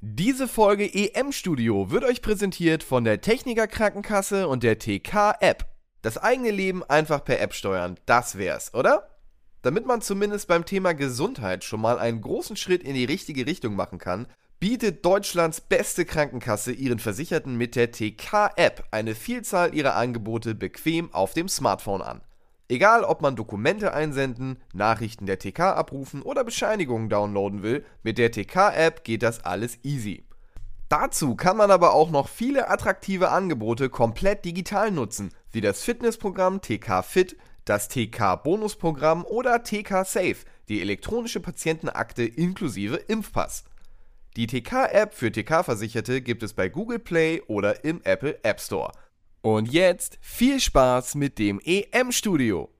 Diese Folge EM Studio wird euch präsentiert von der Techniker Krankenkasse und der TK App. Das eigene Leben einfach per App steuern, das wär's, oder? Damit man zumindest beim Thema Gesundheit schon mal einen großen Schritt in die richtige Richtung machen kann, bietet Deutschlands beste Krankenkasse ihren Versicherten mit der TK App eine Vielzahl ihrer Angebote bequem auf dem Smartphone an. Egal, ob man Dokumente einsenden, Nachrichten der TK abrufen oder Bescheinigungen downloaden will, mit der TK-App geht das alles easy. Dazu kann man aber auch noch viele attraktive Angebote komplett digital nutzen, wie das Fitnessprogramm TK Fit, das TK Bonusprogramm oder TK Safe, die elektronische Patientenakte inklusive Impfpass. Die TK-App für TK-Versicherte gibt es bei Google Play oder im Apple App Store. Und jetzt viel Spaß mit dem EM-Studio.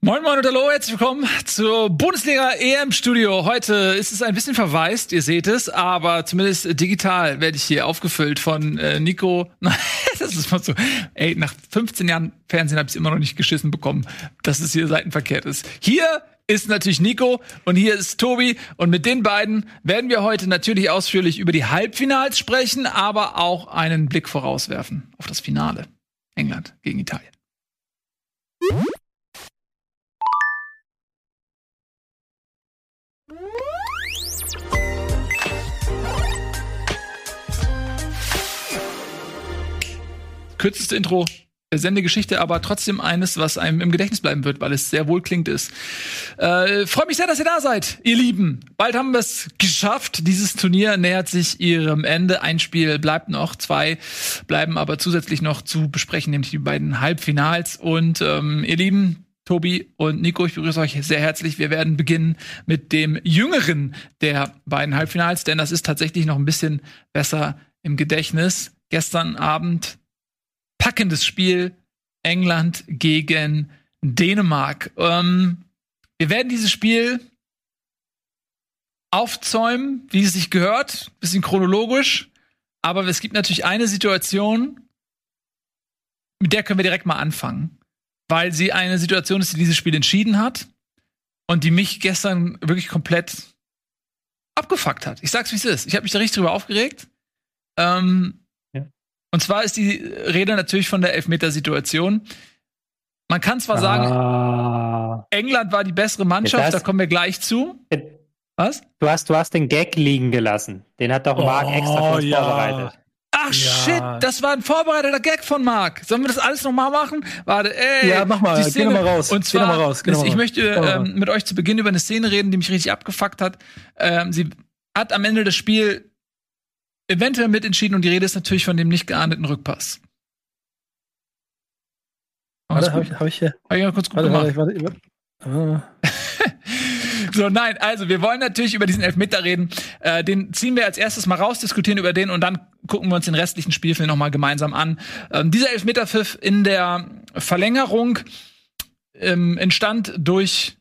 Moin Moin und hallo, herzlich willkommen zur Bundesliga EM Studio. Heute ist es ein bisschen verwaist, ihr seht es, aber zumindest digital werde ich hier aufgefüllt von äh, Nico. das ist mal so. Ey, nach 15 Jahren Fernsehen habe ich immer noch nicht geschissen bekommen, dass es hier seitenverkehrt ist. Hier ist natürlich Nico und hier ist Tobi. Und mit den beiden werden wir heute natürlich ausführlich über die Halbfinals sprechen, aber auch einen Blick vorauswerfen auf das Finale. England gegen Italien. Kürzeste Intro Sendegeschichte, aber trotzdem eines, was einem im Gedächtnis bleiben wird, weil es sehr wohlklingend ist. Äh, Freut mich sehr, dass ihr da seid, ihr Lieben. Bald haben wir es geschafft. Dieses Turnier nähert sich ihrem Ende. Ein Spiel bleibt noch, zwei bleiben aber zusätzlich noch zu besprechen, nämlich die beiden Halbfinals. Und ähm, ihr Lieben, Tobi und Nico, ich begrüße euch sehr herzlich. Wir werden beginnen mit dem jüngeren der beiden Halbfinals, denn das ist tatsächlich noch ein bisschen besser im Gedächtnis. Gestern Abend packendes Spiel. England gegen Dänemark. Ähm, wir werden dieses Spiel aufzäumen, wie es sich gehört, bisschen chronologisch. Aber es gibt natürlich eine Situation, mit der können wir direkt mal anfangen, weil sie eine Situation ist, die dieses Spiel entschieden hat und die mich gestern wirklich komplett abgefuckt hat. Ich sag's wie es ist. Ich habe mich da richtig drüber aufgeregt. Ähm, und zwar ist die Rede natürlich von der Elfmetersituation. Man kann zwar sagen, ah. England war die bessere Mannschaft, da kommen wir gleich zu. Was? Du hast, du hast den Gag liegen gelassen. Den hat doch Marc oh, extra für uns ja. vorbereitet. Ach ja. shit, das war ein vorbereiteter Gag von Marc. Sollen wir das alles nochmal machen? Warte, ey. Ja, mach mal, geh nochmal raus. Und zwar, mal raus, ich möchte ähm, mit euch zu Beginn über eine Szene reden, die mich richtig abgefuckt hat. Ähm, sie hat am Ende des Spiels eventuell mitentschieden und die Rede ist natürlich von dem nicht geahndeten Rückpass. Warte, hab ich, hab ich hier. Hab ich mal kurz gut warte, gemacht. Warte, warte, warte. so, nein, also wir wollen natürlich über diesen Elfmeter reden. Äh, den ziehen wir als erstes mal raus, diskutieren über den und dann gucken wir uns den restlichen Spielfilm noch mal gemeinsam an. Ähm, dieser Elfmeterpfiff in der Verlängerung ähm, entstand durch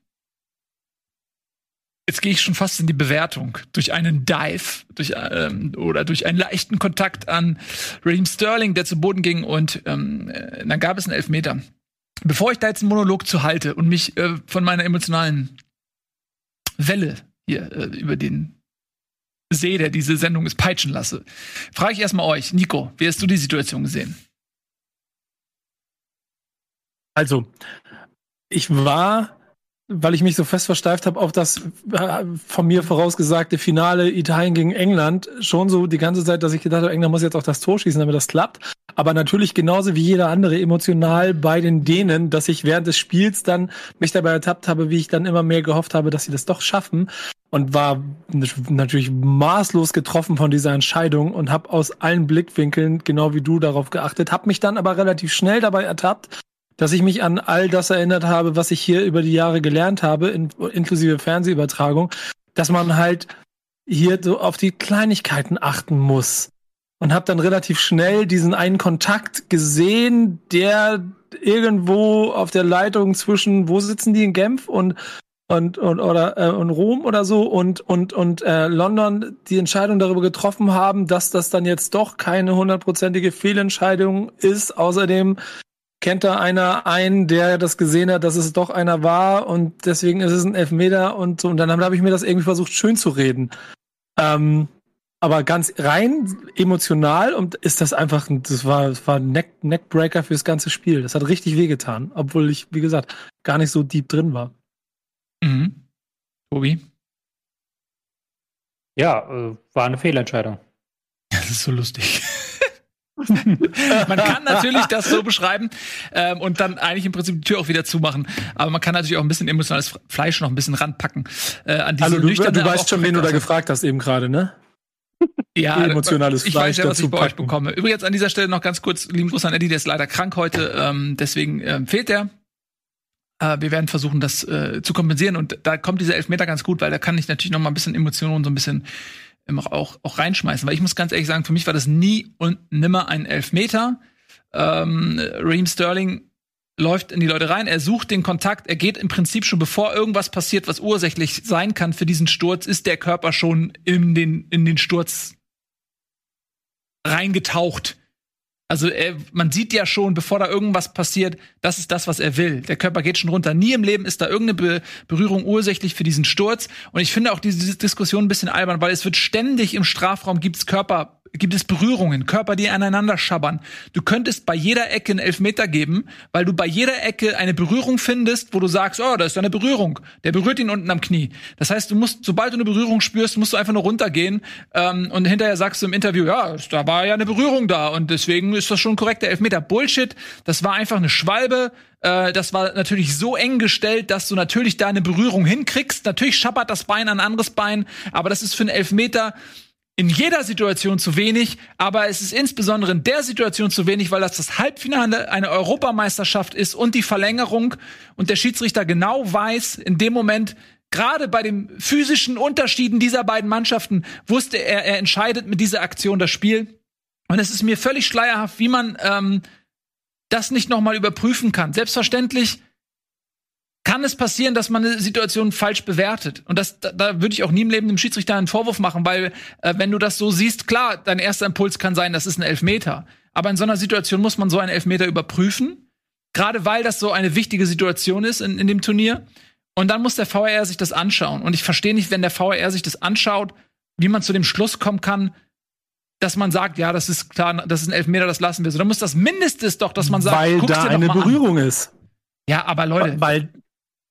jetzt gehe ich schon fast in die Bewertung durch einen Dive durch ähm, oder durch einen leichten Kontakt an Raheem Sterling, der zu Boden ging und ähm, äh, dann gab es einen Elfmeter. Bevor ich da jetzt einen Monolog zu halte und mich äh, von meiner emotionalen Welle hier äh, über den See, der diese Sendung ist, peitschen lasse, frage ich erstmal euch, Nico, wie hast du die Situation gesehen? Also, ich war weil ich mich so fest versteift habe auf das äh, von mir vorausgesagte Finale Italien gegen England, schon so die ganze Zeit, dass ich gedacht habe, England muss jetzt auch das Tor schießen, damit das klappt. Aber natürlich genauso wie jeder andere emotional bei den Dänen, dass ich während des Spiels dann mich dabei ertappt habe, wie ich dann immer mehr gehofft habe, dass sie das doch schaffen. Und war natürlich maßlos getroffen von dieser Entscheidung und habe aus allen Blickwinkeln genau wie du darauf geachtet, habe mich dann aber relativ schnell dabei ertappt, dass ich mich an all das erinnert habe, was ich hier über die Jahre gelernt habe, in, inklusive Fernsehübertragung, dass man halt hier so auf die Kleinigkeiten achten muss. Und habe dann relativ schnell diesen einen Kontakt gesehen, der irgendwo auf der Leitung zwischen, wo sitzen die in Genf und und und oder äh, und Rom oder so und und und äh, London die Entscheidung darüber getroffen haben, dass das dann jetzt doch keine hundertprozentige Fehlentscheidung ist. Außerdem kennt da einer einen, der das gesehen hat, dass es doch einer war und deswegen ist es ein Elfmeter und so. Und dann habe ich mir das irgendwie versucht, schön zu reden. Ähm, aber ganz rein emotional und ist das einfach, das war, das war ein Neck, Neckbreaker fürs ganze Spiel. Das hat richtig wehgetan, obwohl ich, wie gesagt, gar nicht so deep drin war. Mhm. Tobi? Ja, äh, war eine Fehlentscheidung. Das ist so lustig. man kann natürlich das so beschreiben ähm, und dann eigentlich im Prinzip die Tür auch wieder zumachen. Aber man kann natürlich auch ein bisschen emotionales Fleisch noch ein bisschen ranpacken. Äh, an diese also du, du weißt schon, wen du da gefragt hast eben gerade, ne? Ja, emotionales ich Fleisch weiß ja, was ich bei euch bekomme. Übrigens an dieser Stelle noch ganz kurz, lieben Gruß an Eddie, der ist leider krank heute, ähm, deswegen ähm, fehlt der. Äh, wir werden versuchen, das äh, zu kompensieren und da kommt dieser Elfmeter ganz gut, weil da kann ich natürlich noch mal ein bisschen Emotionen so ein bisschen ähm, auch, auch reinschmeißen. Weil ich muss ganz ehrlich sagen, für mich war das nie und nimmer ein Elfmeter. Ähm, Raheem Sterling läuft in die Leute rein, er sucht den Kontakt, er geht im Prinzip schon bevor irgendwas passiert, was ursächlich sein kann für diesen Sturz, ist der Körper schon in den, in den Sturz reingetaucht. Also er, man sieht ja schon, bevor da irgendwas passiert, das ist das, was er will. Der Körper geht schon runter. Nie im Leben ist da irgendeine Be Berührung ursächlich für diesen Sturz. Und ich finde auch diese Diskussion ein bisschen albern, weil es wird ständig im Strafraum gibt's Körper gibt es Berührungen, Körper, die aneinander schabbern. Du könntest bei jeder Ecke einen Elfmeter geben, weil du bei jeder Ecke eine Berührung findest, wo du sagst, oh, da ist eine Berührung. Der berührt ihn unten am Knie. Das heißt, du musst, sobald du eine Berührung spürst, musst du einfach nur runtergehen ähm, und hinterher sagst du im Interview, ja, da war ja eine Berührung da und deswegen ist das schon ein korrekter Elfmeter. Bullshit. Das war einfach eine Schwalbe. Äh, das war natürlich so eng gestellt, dass du natürlich da eine Berührung hinkriegst. Natürlich schabbert das Bein an ein anderes Bein, aber das ist für einen Elfmeter in jeder Situation zu wenig, aber es ist insbesondere in der Situation zu wenig, weil das das Halbfinale einer Europameisterschaft ist und die Verlängerung und der Schiedsrichter genau weiß, in dem Moment, gerade bei den physischen Unterschieden dieser beiden Mannschaften, wusste er, er entscheidet mit dieser Aktion das Spiel. Und es ist mir völlig schleierhaft, wie man ähm, das nicht nochmal überprüfen kann. Selbstverständlich kann es passieren, dass man eine Situation falsch bewertet. Und das, da, da würde ich auch nie im Leben dem Schiedsrichter einen Vorwurf machen, weil äh, wenn du das so siehst, klar, dein erster Impuls kann sein, das ist ein Elfmeter. Aber in so einer Situation muss man so einen Elfmeter überprüfen, gerade weil das so eine wichtige Situation ist in, in dem Turnier. Und dann muss der VAR sich das anschauen. Und ich verstehe nicht, wenn der VAR sich das anschaut, wie man zu dem Schluss kommen kann, dass man sagt, ja, das ist klar, das ist ein Elfmeter, das lassen wir so. Dann muss das Mindestes doch, dass man sagt, weil da eine Berührung an. ist. Ja, aber Leute, weil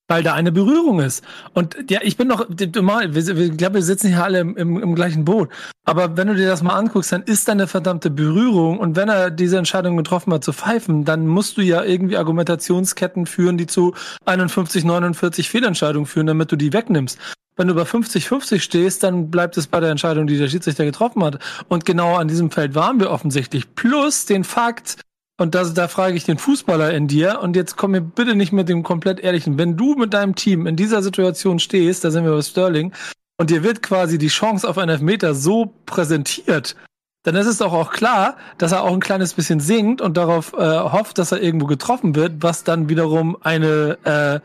weil da eine Berührung ist. Und ja, ich bin doch, mal, ich glaube, wir sitzen hier alle im, im, im, gleichen Boot. Aber wenn du dir das mal anguckst, dann ist da eine verdammte Berührung. Und wenn er diese Entscheidung getroffen hat zu pfeifen, dann musst du ja irgendwie Argumentationsketten führen, die zu 51, 49 Fehlentscheidungen führen, damit du die wegnimmst. Wenn du über 50-50 stehst, dann bleibt es bei der Entscheidung, die der Schiedsrichter getroffen hat. Und genau an diesem Feld waren wir offensichtlich. Plus den Fakt, und das, da frage ich den Fußballer in dir. Und jetzt komm mir bitte nicht mit dem komplett ehrlichen. Wenn du mit deinem Team in dieser Situation stehst, da sind wir bei Sterling, und dir wird quasi die Chance auf einen Elfmeter so präsentiert, dann ist es doch auch klar, dass er auch ein kleines bisschen singt und darauf äh, hofft, dass er irgendwo getroffen wird, was dann wiederum eine äh,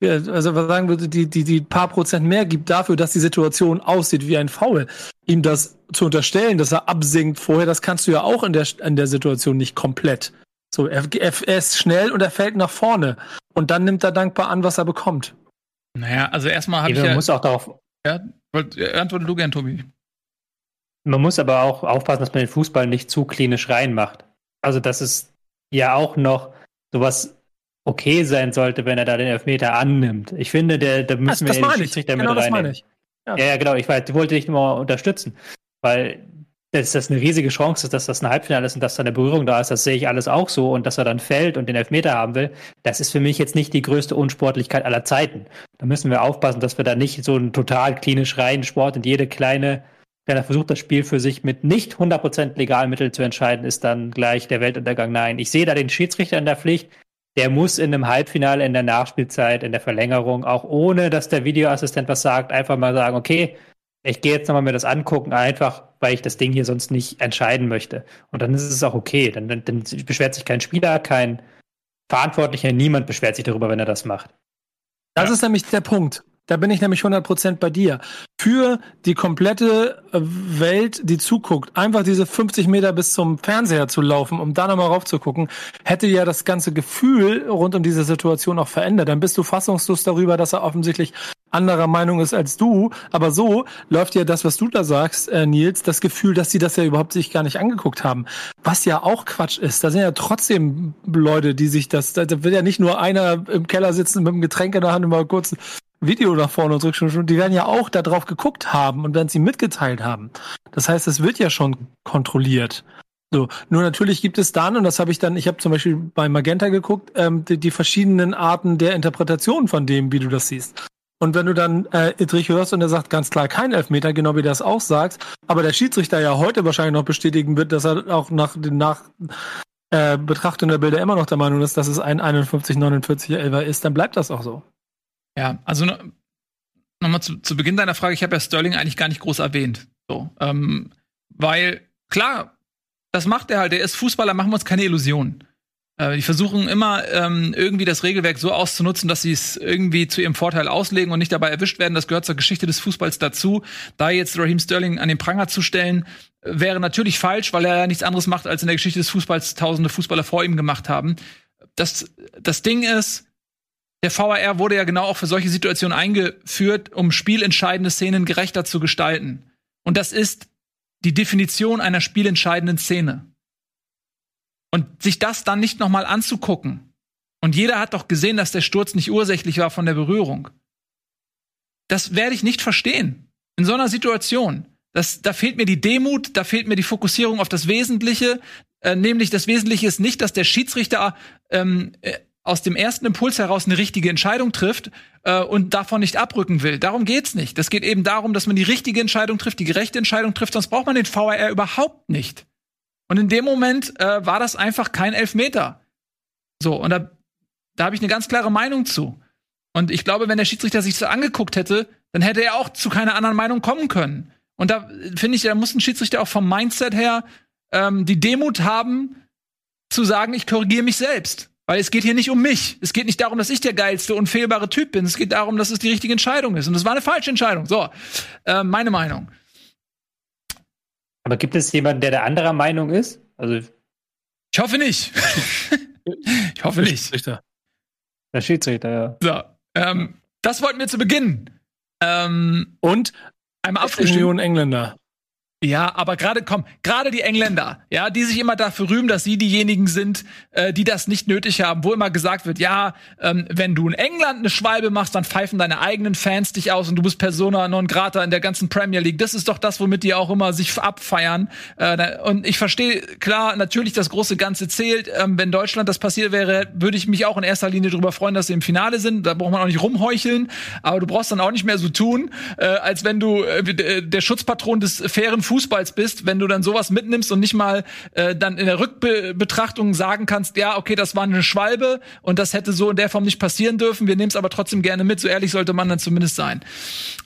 also was sagen würde, die, die, die paar Prozent mehr gibt dafür, dass die Situation aussieht wie ein Foul. Ihm das zu unterstellen, dass er absinkt vorher, das kannst du ja auch in der, in der Situation nicht komplett. So, er, er ist schnell und er fällt nach vorne. Und dann nimmt er dankbar an, was er bekommt. Naja, also erstmal habe ich. Man ja, muss auch darauf. Ja, antworte du gern, Tobi. Man muss aber auch aufpassen, dass man den Fußball nicht zu klinisch reinmacht. Also, dass es ja auch noch sowas okay sein sollte, wenn er da den Elfmeter annimmt. Ich finde, der, da müssen das, wir das den Schiedsrichter genau mit reinnehmen. Ja. ja. genau, ich weiß, wollte dich nur unterstützen, weil dass das eine riesige Chance ist, dass das ein Halbfinale ist und dass da eine Berührung da ist, das sehe ich alles auch so und dass er dann fällt und den Elfmeter haben will, das ist für mich jetzt nicht die größte Unsportlichkeit aller Zeiten. Da müssen wir aufpassen, dass wir da nicht so einen total klinisch reinen Sport und jede kleine kleiner Versuch, das Spiel für sich mit nicht 100% legalen Mitteln zu entscheiden, ist dann gleich der Weltuntergang. Nein, ich sehe da den Schiedsrichter in der Pflicht, der muss in einem Halbfinale, in der Nachspielzeit, in der Verlängerung, auch ohne dass der Videoassistent was sagt, einfach mal sagen, okay, ich gehe jetzt nochmal mir das angucken, einfach weil ich das Ding hier sonst nicht entscheiden möchte. Und dann ist es auch okay. Dann, dann, dann beschwert sich kein Spieler, kein Verantwortlicher, niemand beschwert sich darüber, wenn er das macht. Das ja. ist nämlich der Punkt. Da bin ich nämlich 100% bei dir. Für die komplette äh, Welt, die zuguckt, einfach diese 50 Meter bis zum Fernseher zu laufen, um da nochmal raufzugucken, hätte ja das ganze Gefühl rund um diese Situation auch verändert. Dann bist du fassungslos darüber, dass er offensichtlich anderer Meinung ist als du. Aber so läuft ja das, was du da sagst, äh, Nils, das Gefühl, dass sie das ja überhaupt sich gar nicht angeguckt haben. Was ja auch Quatsch ist. Da sind ja trotzdem Leute, die sich das, da wird ja nicht nur einer im Keller sitzen mit einem Getränk in der Hand und mal kurz Video nach vorne und zurück. Die werden ja auch da drauf geguckt haben und werden sie mitgeteilt haben. Das heißt, es wird ja schon kontrolliert. So, nur natürlich gibt es dann, und das habe ich dann, ich habe zum Beispiel bei Magenta geguckt, ähm, die, die, verschiedenen Arten der Interpretation von dem, wie du das siehst. Und wenn du dann äh, Idrich hörst und er sagt ganz klar kein Elfmeter, genau wie du das auch sagst, aber der Schiedsrichter ja heute wahrscheinlich noch bestätigen wird, dass er auch nach nach äh, Betrachtung der Bilder immer noch der Meinung ist, dass es ein 51-49 Elfer ist, dann bleibt das auch so. Ja, also nochmal zu, zu Beginn deiner Frage, ich habe ja Sterling eigentlich gar nicht groß erwähnt. So, ähm, weil, klar, das macht er halt, er ist Fußballer, machen wir uns keine Illusionen. Äh, die versuchen immer ähm, irgendwie das Regelwerk so auszunutzen, dass sie es irgendwie zu ihrem Vorteil auslegen und nicht dabei erwischt werden. Das gehört zur Geschichte des Fußballs dazu. Da jetzt Raheem Sterling an den Pranger zu stellen, wäre natürlich falsch, weil er ja nichts anderes macht, als in der Geschichte des Fußballs tausende Fußballer vor ihm gemacht haben. Das, das Ding ist, der VAR wurde ja genau auch für solche Situationen eingeführt, um spielentscheidende Szenen gerechter zu gestalten. Und das ist die Definition einer spielentscheidenden Szene. Und sich das dann nicht nochmal anzugucken. Und jeder hat doch gesehen, dass der Sturz nicht ursächlich war von der Berührung. Das werde ich nicht verstehen. In so einer Situation. Das, da fehlt mir die Demut, da fehlt mir die Fokussierung auf das Wesentliche. Äh, nämlich das Wesentliche ist nicht, dass der Schiedsrichter ähm, äh, aus dem ersten Impuls heraus eine richtige Entscheidung trifft äh, und davon nicht abrücken will. Darum geht's nicht. Das geht eben darum, dass man die richtige Entscheidung trifft, die gerechte Entscheidung trifft, sonst braucht man den VAR überhaupt nicht. Und in dem Moment äh, war das einfach kein Elfmeter. So, und da, da habe ich eine ganz klare Meinung zu. Und ich glaube, wenn der Schiedsrichter sich so angeguckt hätte, dann hätte er auch zu keiner anderen Meinung kommen können. Und da finde ich, da muss ein Schiedsrichter auch vom Mindset her ähm, die Demut haben, zu sagen, ich korrigiere mich selbst. Weil es geht hier nicht um mich. Es geht nicht darum, dass ich der geilste, unfehlbare Typ bin. Es geht darum, dass es die richtige Entscheidung ist. Und es war eine falsche Entscheidung. So, äh, meine Meinung. Aber gibt es jemanden, der der anderer Meinung ist? Also ich hoffe nicht. ich hoffe nicht. Schiedsrichter. Der Schiedsrichter, ja. So, ähm, das wollten wir zu Beginn. Ähm, Und einmal abgestimmt. Millionen Engländer. Ja, aber gerade komm, gerade die Engländer, ja, die sich immer dafür rühmen, dass sie diejenigen sind, äh, die das nicht nötig haben, wo immer gesagt wird, ja, ähm, wenn du in England eine Schwalbe machst, dann pfeifen deine eigenen Fans dich aus und du bist Persona non grata in der ganzen Premier League. Das ist doch das, womit die auch immer sich abfeiern. Äh, und ich verstehe klar, natürlich das große Ganze zählt. Ähm, wenn Deutschland das passiert wäre, würde ich mich auch in erster Linie darüber freuen, dass sie im Finale sind. Da braucht man auch nicht rumheucheln, aber du brauchst dann auch nicht mehr so tun, äh, als wenn du äh, der Schutzpatron des fairen Fußballs bist, wenn du dann sowas mitnimmst und nicht mal äh, dann in der Rückbetrachtung sagen kannst, ja, okay, das war eine Schwalbe und das hätte so in der Form nicht passieren dürfen. Wir nehmen es aber trotzdem gerne mit. So ehrlich sollte man dann zumindest sein.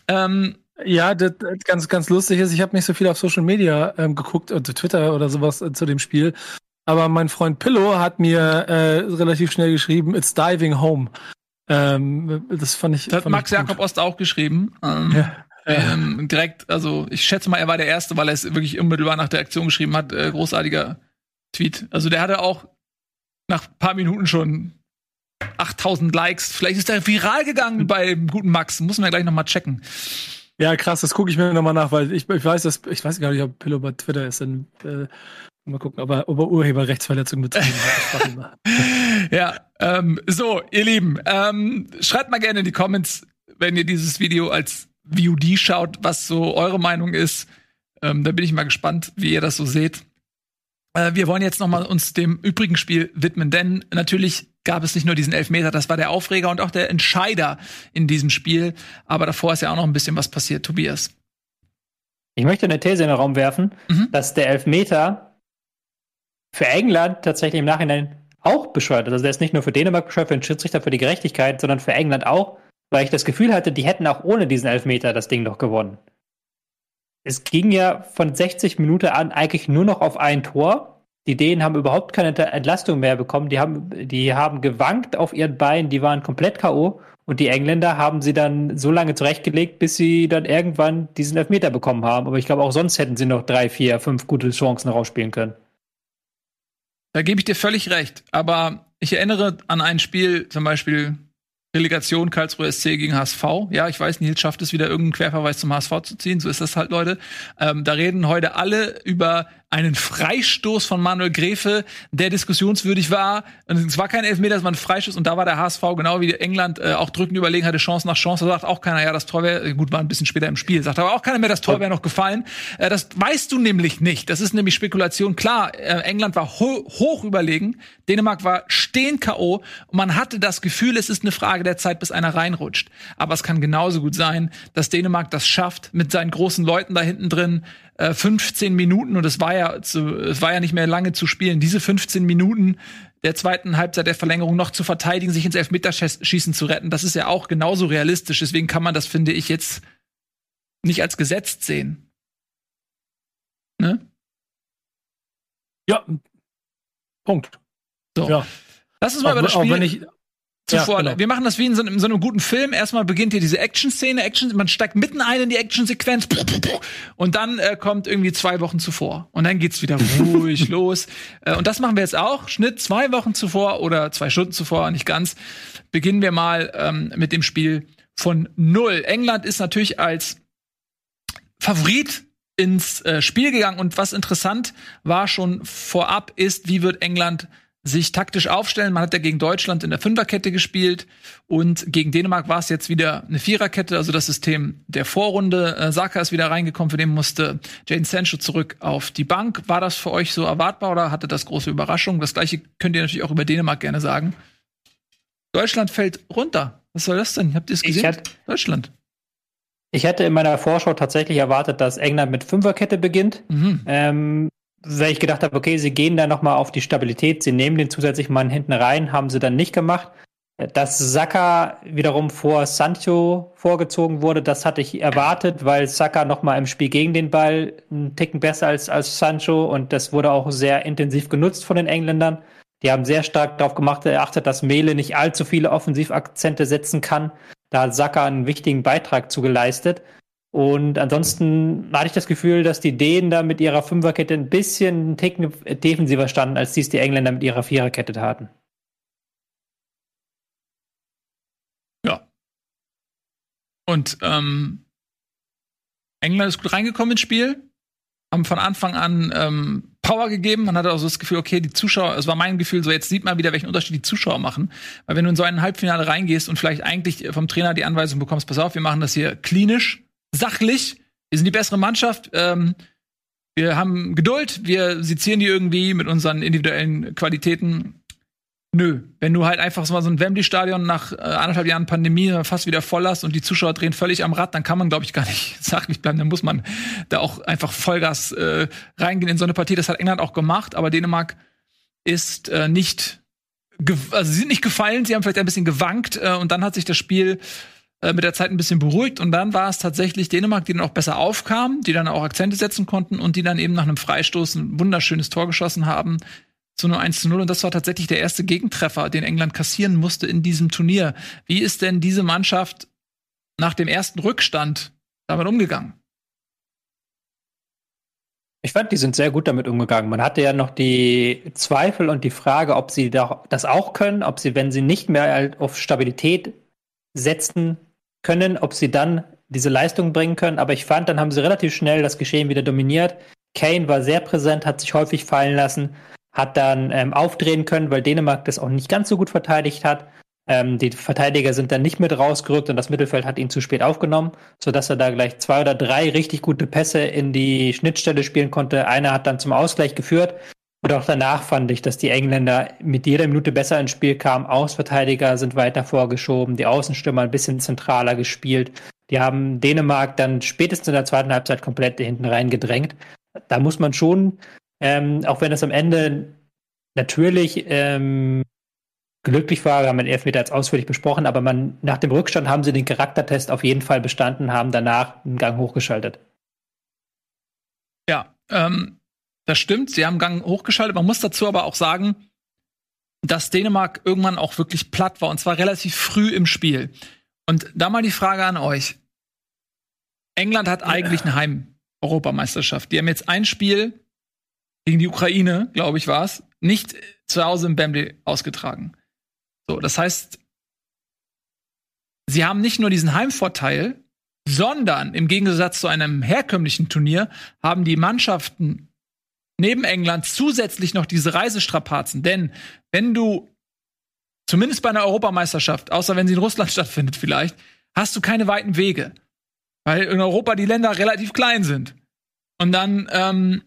Ähm, ja, das, das ganz, ganz lustig ist, ich habe nicht so viel auf Social Media ähm, geguckt, oder Twitter oder sowas äh, zu dem Spiel. Aber mein Freund Pillow hat mir äh, relativ schnell geschrieben, it's diving home. Ähm, das fand ich. Das hat Max Jakob Ost auch geschrieben. Ähm, ja. Ähm, direkt, also ich schätze mal, er war der Erste, weil er es wirklich unmittelbar nach der Aktion geschrieben hat. Äh, großartiger Tweet. Also der hatte auch nach paar Minuten schon 8000 Likes. Vielleicht ist der viral gegangen bei guten Max. Muss man ja gleich noch mal checken. Ja, krass, das gucke ich mir nochmal nach, weil ich, ich weiß, dass, ich weiß gar nicht, ob Pillow bei Twitter ist. Dann, äh, mal gucken, ob er, ob er Urheberrechtsverletzungen betrieben hat. ja, ähm, so, ihr Lieben, ähm, schreibt mal gerne in die Comments, wenn ihr dieses Video als VOD schaut, was so eure Meinung ist. Ähm, da bin ich mal gespannt, wie ihr das so seht. Äh, wir wollen jetzt noch mal uns dem übrigen Spiel widmen, denn natürlich gab es nicht nur diesen Elfmeter, das war der Aufreger und auch der Entscheider in diesem Spiel. Aber davor ist ja auch noch ein bisschen was passiert, Tobias. Ich möchte eine These in den Raum werfen, mhm. dass der Elfmeter für England tatsächlich im Nachhinein auch bescheuert ist. Also der ist nicht nur für Dänemark bescheuert, für den Schiedsrichter, für die Gerechtigkeit, sondern für England auch, weil ich das Gefühl hatte, die hätten auch ohne diesen Elfmeter das Ding noch gewonnen. Es ging ja von 60 Minuten an eigentlich nur noch auf ein Tor Die Dänen haben überhaupt keine Entlastung mehr bekommen. Die haben, die haben gewankt auf ihren Beinen, die waren komplett K.O. Und die Engländer haben sie dann so lange zurechtgelegt, bis sie dann irgendwann diesen Elfmeter bekommen haben. Aber ich glaube, auch sonst hätten sie noch drei, vier, fünf gute Chancen rausspielen können. Da gebe ich dir völlig recht. Aber ich erinnere an ein Spiel, zum Beispiel Relegation Karlsruhe SC gegen HSV. Ja, ich weiß, Nils schafft es wieder, irgendeinen Querverweis zum HSV zu ziehen. So ist das halt, Leute. Ähm, da reden heute alle über einen Freistoß von Manuel Gräfe, der diskussionswürdig war. Und es war kein Elfmeter, es war ein Freistoß. Und da war der HSV, genau wie England, äh, auch drückend überlegen, hatte Chance nach Chance. Da sagt auch keiner, ja, das Tor wäre, gut, war ein bisschen später im Spiel. Sagt aber auch keiner mehr, das Tor wäre noch gefallen. Äh, das weißt du nämlich nicht. Das ist nämlich Spekulation. Klar, äh, England war ho hoch überlegen. Dänemark war stehen K.O. Und man hatte das Gefühl, es ist eine Frage der Zeit, bis einer reinrutscht. Aber es kann genauso gut sein, dass Dänemark das schafft, mit seinen großen Leuten da hinten drin, 15 äh, Minuten, und es war ja zu, es war ja nicht mehr lange zu spielen, diese 15 Minuten der zweiten Halbzeit der Verlängerung noch zu verteidigen, sich ins Elfmeterschießen zu retten, das ist ja auch genauso realistisch. Deswegen kann man das, finde ich, jetzt nicht als gesetzt sehen. Ne? Ja. Punkt. So. Ja. Lass uns mal auch, über das Spiel. Auch wenn ich, zuvor. Ja, genau. Wir machen das wie in so, in so, einem guten Film. Erstmal beginnt hier diese Action-Szene, Action, man steigt mitten ein in die Action-Sequenz und dann äh, kommt irgendwie zwei Wochen zuvor und dann geht's wieder ruhig los. Äh, und das machen wir jetzt auch. Schnitt zwei Wochen zuvor oder zwei Stunden zuvor, nicht ganz. Beginnen wir mal ähm, mit dem Spiel von null. England ist natürlich als Favorit ins äh, Spiel gegangen und was interessant war schon vorab ist, wie wird England sich taktisch aufstellen. Man hat ja gegen Deutschland in der Fünferkette gespielt und gegen Dänemark war es jetzt wieder eine Viererkette, also das System der Vorrunde. Äh, Saka ist wieder reingekommen, für den musste Jaden Sancho zurück auf die Bank. War das für euch so erwartbar oder hatte das große Überraschung? Das gleiche könnt ihr natürlich auch über Dänemark gerne sagen. Deutschland fällt runter. Was soll das denn? Habt ihr es gesehen? Hätte, Deutschland. Ich hätte in meiner Vorschau tatsächlich erwartet, dass England mit Fünferkette beginnt. Mhm. Ähm, weil ich gedacht habe, okay, sie gehen da nochmal auf die Stabilität, sie nehmen den zusätzlichen Mann hinten rein, haben sie dann nicht gemacht. Dass Saka wiederum vor Sancho vorgezogen wurde, das hatte ich erwartet, weil Saka nochmal im Spiel gegen den Ball einen Ticken besser als, als Sancho und das wurde auch sehr intensiv genutzt von den Engländern. Die haben sehr stark darauf gemacht, erachtet, dass Mele nicht allzu viele Offensivakzente setzen kann. Da hat Saka einen wichtigen Beitrag zugeleistet. Und ansonsten hatte ich das Gefühl, dass die Dänen da mit ihrer Fünferkette ein bisschen defensiver standen, als dies die Engländer mit ihrer Viererkette taten. Ja. Und ähm, England ist gut reingekommen ins Spiel, haben von Anfang an ähm, Power gegeben. Man hatte auch so das Gefühl, okay, die Zuschauer, es war mein Gefühl, so jetzt sieht man wieder, welchen Unterschied die Zuschauer machen. Weil wenn du in so ein Halbfinale reingehst und vielleicht eigentlich vom Trainer die Anweisung bekommst, pass auf, wir machen das hier klinisch, sachlich, wir sind die bessere Mannschaft, ähm, wir haben Geduld, wir sezieren die irgendwie mit unseren individuellen Qualitäten. Nö, wenn du halt einfach so ein Wembley-Stadion nach äh, anderthalb Jahren Pandemie fast wieder voll hast und die Zuschauer drehen völlig am Rad, dann kann man, glaube ich, gar nicht sachlich bleiben. Dann muss man da auch einfach Vollgas äh, reingehen in so eine Partie. Das hat England auch gemacht, aber Dänemark ist äh, nicht, also sie sind nicht gefallen, sie haben vielleicht ein bisschen gewankt äh, und dann hat sich das Spiel äh, mit der Zeit ein bisschen beruhigt und dann war es tatsächlich Dänemark, die dann auch besser aufkamen, die dann auch Akzente setzen konnten und die dann eben nach einem Freistoß ein wunderschönes Tor geschossen haben zu nur 1 zu 0 und das war tatsächlich der erste Gegentreffer, den England kassieren musste in diesem Turnier. Wie ist denn diese Mannschaft nach dem ersten Rückstand damit umgegangen? Ich fand, die sind sehr gut damit umgegangen. Man hatte ja noch die Zweifel und die Frage, ob sie das auch können, ob sie, wenn sie nicht mehr auf Stabilität setzen, können, ob sie dann diese Leistung bringen können. Aber ich fand, dann haben sie relativ schnell das Geschehen wieder dominiert. Kane war sehr präsent, hat sich häufig fallen lassen, hat dann ähm, aufdrehen können, weil Dänemark das auch nicht ganz so gut verteidigt hat. Ähm, die Verteidiger sind dann nicht mit rausgerückt und das Mittelfeld hat ihn zu spät aufgenommen, sodass er da gleich zwei oder drei richtig gute Pässe in die Schnittstelle spielen konnte. Einer hat dann zum Ausgleich geführt. Und auch danach fand ich, dass die Engländer mit jeder Minute besser ins Spiel kamen. Außenverteidiger sind weiter vorgeschoben, die Außenstürmer ein bisschen zentraler gespielt. Die haben Dänemark dann spätestens in der zweiten Halbzeit komplett hinten rein gedrängt. Da muss man schon, ähm, auch wenn es am Ende natürlich ähm, glücklich war, wir haben den Elfmeter jetzt ausführlich besprochen, aber man, nach dem Rückstand haben sie den Charaktertest auf jeden Fall bestanden, haben danach einen Gang hochgeschaltet. Ja, ähm, Das stimmt, sie haben Gang hochgeschaltet. Man muss dazu aber auch sagen, dass Dänemark irgendwann auch wirklich platt war und zwar relativ früh im Spiel. Und da mal die Frage an euch. England hat eigentlich eine Heim-Europameisterschaft. Die haben jetzt ein Spiel gegen die Ukraine, glaube ich, war es, nicht zu Hause im Wembley ausgetragen. So, das heißt, sie haben nicht nur diesen Heimvorteil, sondern im Gegensatz zu einem herkömmlichen Turnier haben die Mannschaften neben England zusätzlich noch diese Reisestrapazen. Denn wenn du, zumindest bei einer Europameisterschaft, außer wenn sie in Russland stattfindet vielleicht, hast du keine weiten Wege. Weil in Europa die Länder relativ klein sind. Und dann ähm,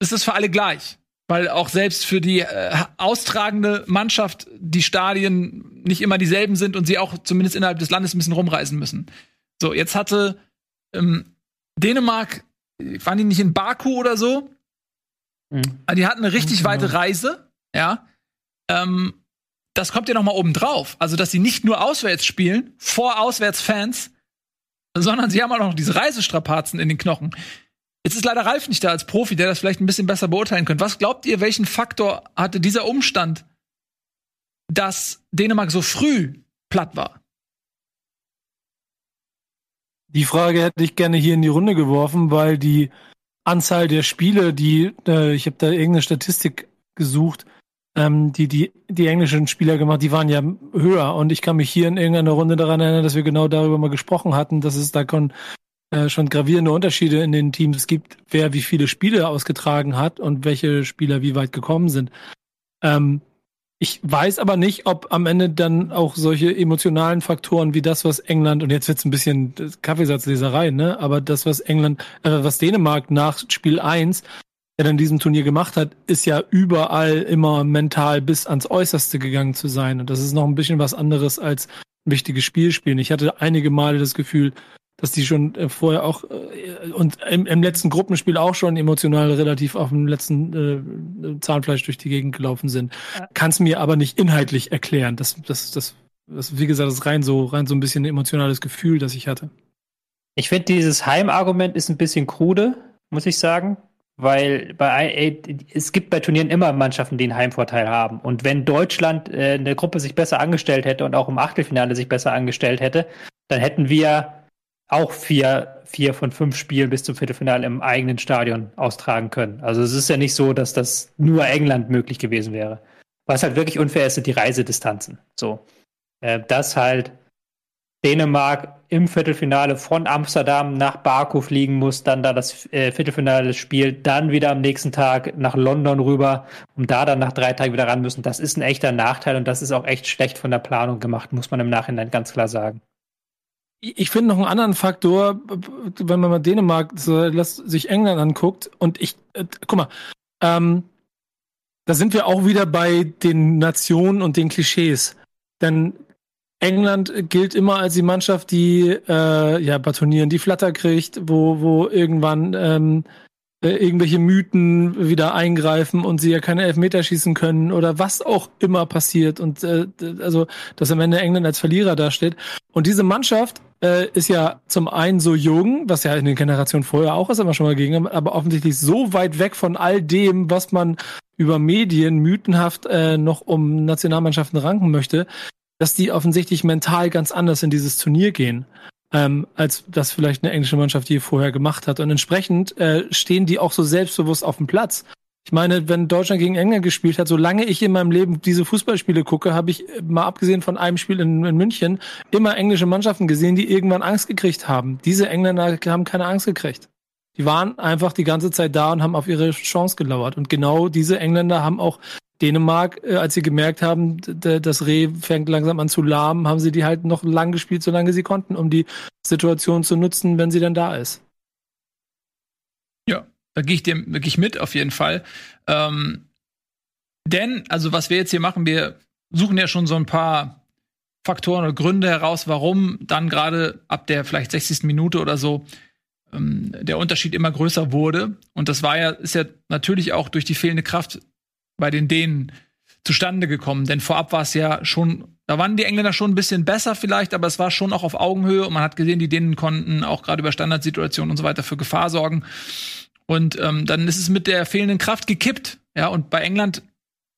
ist es für alle gleich. Weil auch selbst für die äh, austragende Mannschaft die Stadien nicht immer dieselben sind und sie auch zumindest innerhalb des Landes ein bisschen rumreisen müssen. So, jetzt hatte ähm, Dänemark, waren die nicht in Baku oder so? Mhm. Die hatten eine richtig genau. weite Reise, ja. Ähm, das kommt ja noch mal oben drauf. Also, dass sie nicht nur auswärts spielen, vor Auswärtsfans, sondern sie haben auch noch diese Reisestrapazen in den Knochen. Jetzt ist leider Ralf nicht da als Profi, der das vielleicht ein bisschen besser beurteilen könnte. Was glaubt ihr, welchen Faktor hatte dieser Umstand, dass Dänemark so früh platt war? Die Frage hätte ich gerne hier in die Runde geworfen, weil die Anzahl der Spiele, die, äh, ich habe da irgendeine Statistik gesucht, ähm, die, die die englischen Spieler gemacht, die waren ja höher. Und ich kann mich hier in irgendeiner Runde daran erinnern, dass wir genau darüber mal gesprochen hatten, dass es da kon äh, schon gravierende Unterschiede in den Teams gibt, wer wie viele Spiele ausgetragen hat und welche Spieler wie weit gekommen sind. Ähm, ich weiß aber nicht, ob am Ende dann auch solche emotionalen Faktoren wie das, was England, und jetzt wird's ein bisschen Kaffeesatzleserei, ne? Aber das, was England, äh, was Dänemark nach Spiel 1 ja dann diesem Turnier gemacht hat, ist ja überall immer mental bis ans Äußerste gegangen zu sein. Und das ist noch ein bisschen was anderes als ein wichtiges Spiel spielen. Ich hatte einige Male das Gefühl, dass die schon äh, vorher auch äh, und im, im, letzten Gruppenspiel auch schon emotional relativ auf dem letzten äh, Zahnfleisch durch die Gegend gelaufen sind. Ja. Kann es mir aber nicht inhaltlich erklären. Das, das, das, das, wie gesagt, das ist rein so, rein so ein bisschen ein emotionales Gefühl, das ich hatte. Ich finde, dieses Heimargument ist ein bisschen krude, muss ich sagen. Weil bei es gibt bei Turnieren immer Mannschaften, die einen Heimvorteil haben. Und wenn Deutschland äh, in der Gruppe sich besser angestellt hätte und auch im Achtelfinale sich besser angestellt hätte, dann hätten wir auch vier, vier von fünf Spielen bis zum Viertelfinale im eigenen Stadion austragen können. Also es ist ja nicht so, dass das nur England möglich gewesen wäre. Was halt wirklich unfair ist, sind die Reisedistanzen. So. Äh, dass halt Dänemark im Viertelfinale von Amsterdam nach Baku fliegen muss, dann da das äh, Viertelfinale spielt, dann wieder am nächsten Tag nach London rüber, um da dann nach drei Tagen wieder ran müssen. Das ist ein echter Nachteil und das ist auch echt schlecht von der Planung gemacht, muss man im Nachhinein ganz klar sagen. Ich finde noch einen anderen Faktor, wenn man mal Dänemark sich England anguckt und ich, äh, guck mal, ähm, da sind wir auch wieder bei den Nationen und den Klischees. Denn England gilt immer als die Mannschaft, die äh, ja Batonieren, die Flatter kriegt, wo, wo irgendwann ähm, äh, irgendwelche Mythen wieder eingreifen und sie ja keine Elfmeter schießen können oder was auch immer passiert und äh, also dass am Ende England als Verlierer dasteht. Und diese Mannschaft äh, ist ja zum einen so jung, was ja in den Generationen vorher auch ist, immer schon mal gegen, aber offensichtlich so weit weg von all dem, was man über Medien mythenhaft äh, noch um Nationalmannschaften ranken möchte, dass die offensichtlich mental ganz anders in dieses Turnier gehen ähm, als das vielleicht eine englische Mannschaft je vorher gemacht hat. Und entsprechend äh, stehen die auch so selbstbewusst auf dem Platz. Ich meine, wenn Deutschland gegen England gespielt hat, solange ich in meinem Leben diese Fußballspiele gucke, habe ich äh, mal abgesehen von einem Spiel in, in, München immer englische Mannschaften gesehen, die irgendwann Angst gekriegt haben. Diese Engländer haben keine Angst gekriegt. Die waren einfach die ganze Zeit da und haben auf ihre Chance gelauert. Und genau diese Engländer haben auch Dänemark, äh, als sie gemerkt haben, das Reh fängt langsam an zu lahmen, haben sie die halt noch lang gespielt, solange sie konnten, um die Situation zu nutzen, wenn sie dann da ist. Ja, da gehe ich dir wirklich mit, auf jeden Fall. Ähm, denn, also was wir jetzt hier machen, wir suchen ja schon so ein paar Faktoren oder Gründe heraus, warum dann gerade ab der vielleicht 60. Minute oder so ähm, der Unterschied immer größer wurde. Und das war ja, ist ja natürlich auch durch die fehlende Kraft bei den Dänen zustande gekommen. Denn vorab war es ja schon, da waren die Engländer schon ein bisschen besser vielleicht, aber es war schon auch auf Augenhöhe und man hat gesehen, die Dänen konnten auch gerade über Standardsituationen und so weiter für Gefahr sorgen. Und ähm, dann ist es mit der fehlenden Kraft gekippt. Ja, und bei England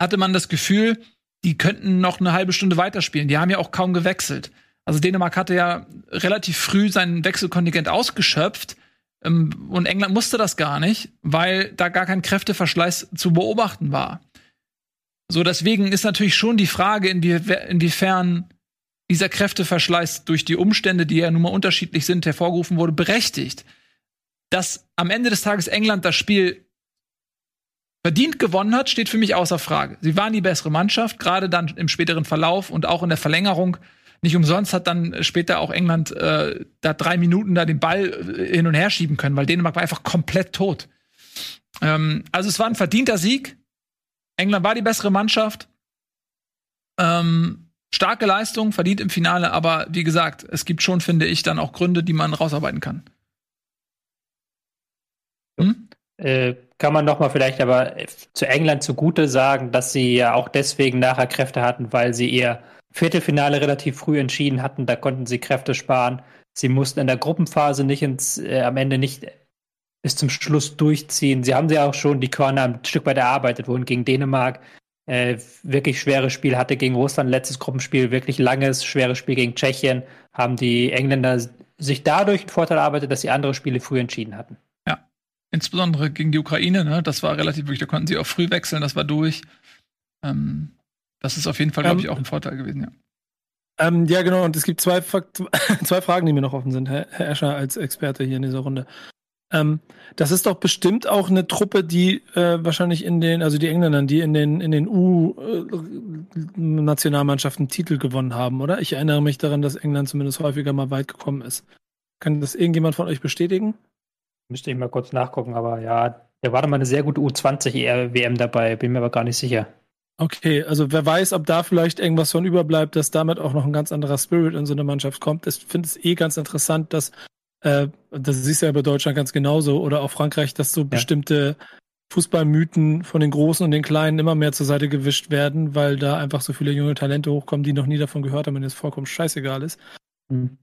hatte man das Gefühl, die könnten noch eine halbe Stunde weiterspielen. Die haben ja auch kaum gewechselt. Also Dänemark hatte ja relativ früh sein Wechselkontingent ausgeschöpft. Ähm, und England musste das gar nicht, weil da gar kein Kräfteverschleiß zu beobachten war. So, deswegen ist natürlich schon die Frage, inwiefern dieser Kräfteverschleiß durch die Umstände, die ja nun mal unterschiedlich sind, hervorgerufen wurde, berechtigt. Dass am Ende des Tages England das Spiel verdient gewonnen hat, steht für mich außer Frage. Sie waren die bessere Mannschaft, gerade dann im späteren Verlauf und auch in der Verlängerung. Nicht umsonst hat dann später auch England äh, da drei Minuten da den Ball äh, hin und her schieben können, weil Dänemark war einfach komplett tot. Ähm, also es war ein verdienter Sieg. England war die bessere Mannschaft. Ähm, starke Leistung, verdient im Finale, aber wie gesagt, es gibt schon, finde ich, dann auch Gründe, die man rausarbeiten kann. Hm? Äh, kann man noch mal vielleicht aber zu England zugute sagen, dass sie ja auch deswegen nachher Kräfte hatten, weil sie ihr Viertelfinale relativ früh entschieden hatten. Da konnten sie Kräfte sparen. Sie mussten in der Gruppenphase nicht ins, äh, am Ende nicht bis zum Schluss durchziehen. Sie haben sie auch schon die Körner ein Stück weit erarbeitet, wurden gegen Dänemark äh, wirklich schweres Spiel hatte gegen Russland, letztes Gruppenspiel, wirklich langes, schweres Spiel gegen Tschechien, haben die Engländer sich dadurch einen Vorteil erarbeitet, dass sie andere Spiele früh entschieden hatten. Insbesondere gegen die Ukraine, ne? das war relativ wirklich, da konnten sie auch früh wechseln, das war durch. Ähm, das ist auf jeden Fall, glaube ich, ähm, auch ein Vorteil gewesen, ja. Ähm, ja, genau. Und es gibt zwei, zwei Fragen, die mir noch offen sind, Herr, Herr Escher als Experte hier in dieser Runde. Ähm, das ist doch bestimmt auch eine Truppe, die äh, wahrscheinlich in den, also die Engländer, die in den, in den U-Nationalmannschaften Titel gewonnen haben, oder? Ich erinnere mich daran, dass England zumindest häufiger mal weit gekommen ist. Kann das irgendjemand von euch bestätigen? Müsste ich mal kurz nachgucken, aber ja, da war doch mal eine sehr gute U20-WM dabei, bin mir aber gar nicht sicher. Okay, also wer weiß, ob da vielleicht irgendwas von überbleibt, dass damit auch noch ein ganz anderer Spirit in so eine Mannschaft kommt. Ich finde es eh ganz interessant, dass äh, das siehst du ja bei Deutschland ganz genauso oder auch Frankreich, dass so ja. bestimmte Fußballmythen von den Großen und den Kleinen immer mehr zur Seite gewischt werden, weil da einfach so viele junge Talente hochkommen, die noch nie davon gehört haben und es vollkommen scheißegal ist. Mhm.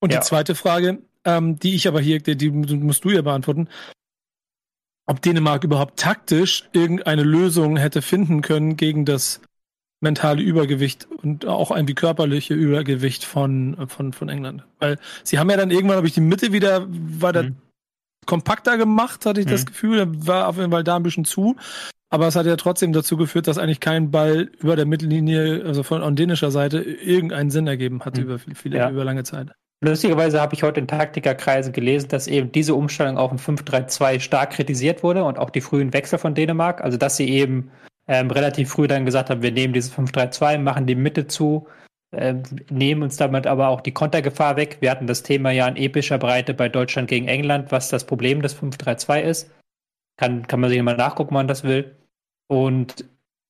Und ja. die zweite Frage, ähm, die ich aber hier, die, die musst du ja beantworten, ob Dänemark überhaupt taktisch irgendeine Lösung hätte finden können gegen das mentale Übergewicht und auch ein wie körperliche Übergewicht von, von, von England. Weil sie haben ja dann irgendwann, habe ich die Mitte wieder, war da mhm. kompakter gemacht, hatte ich mhm. das Gefühl, war auf jeden Fall da ein bisschen zu. Aber es hat ja trotzdem dazu geführt, dass eigentlich kein Ball über der Mittellinie, also von dänischer Seite, irgendeinen Sinn ergeben hat mhm. über viele, viele, ja. über lange Zeit. Lustigerweise habe ich heute in Taktikerkreisen gelesen, dass eben diese Umstellung auf ein 5-3-2 stark kritisiert wurde und auch die frühen Wechsel von Dänemark. Also, dass sie eben ähm, relativ früh dann gesagt haben, wir nehmen dieses 5-3-2, machen die Mitte zu, äh, nehmen uns damit aber auch die Kontergefahr weg. Wir hatten das Thema ja in epischer Breite bei Deutschland gegen England, was das Problem des 5-3-2 ist. Kann, kann man sich mal nachgucken, wenn man das will. Und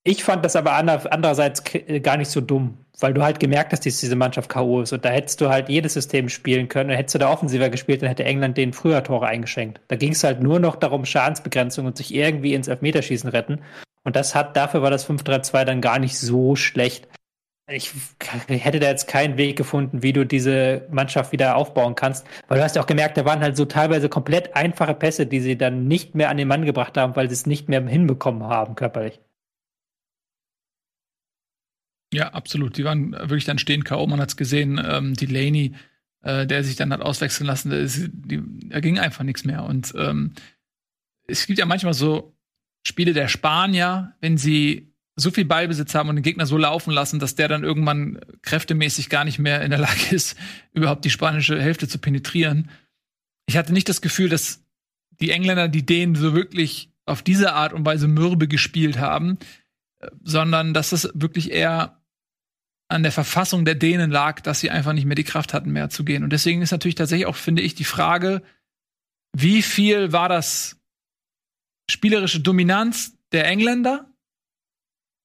ich fand das aber andererseits äh, gar nicht so dumm, weil du halt gemerkt hast, dass diese Mannschaft K.O. ist. Und da hättest du halt jedes System spielen können. Und hättest du da offensiver gespielt, dann hätte England den früher Tore eingeschenkt. Da ging es halt nur noch darum, Schadensbegrenzung und sich irgendwie ins Elfmeterschießen retten. Und das hat, dafür war das 5-3-2 dann gar nicht so schlecht. Ich hätte da jetzt keinen Weg gefunden, wie du diese Mannschaft wieder aufbauen kannst. Weil du hast ja auch gemerkt, da waren halt so teilweise komplett einfache Pässe, die sie dann nicht mehr an den Mann gebracht haben, weil sie es nicht mehr hinbekommen haben, körperlich. Ja, absolut. Die waren wirklich dann stehen K.O. Man hat es gesehen, ähm, Delaney, äh, der sich dann hat auswechseln lassen, ist, die, da ging einfach nichts mehr. Und ähm, es gibt ja manchmal so Spiele der Spanier, wenn sie so viel Ballbesitz haben und den Gegner so laufen lassen, dass der dann irgendwann kräftemäßig gar nicht mehr in der Lage ist, überhaupt die spanische Hälfte zu penetrieren. Ich hatte nicht das Gefühl, dass die Engländer die Dänen so wirklich auf diese Art und Weise mürbe gespielt haben, sondern dass es wirklich eher an der Verfassung der Dänen lag, dass sie einfach nicht mehr die Kraft hatten, mehr zu gehen. Und deswegen ist natürlich tatsächlich auch, finde ich, die Frage, wie viel war das spielerische Dominanz der Engländer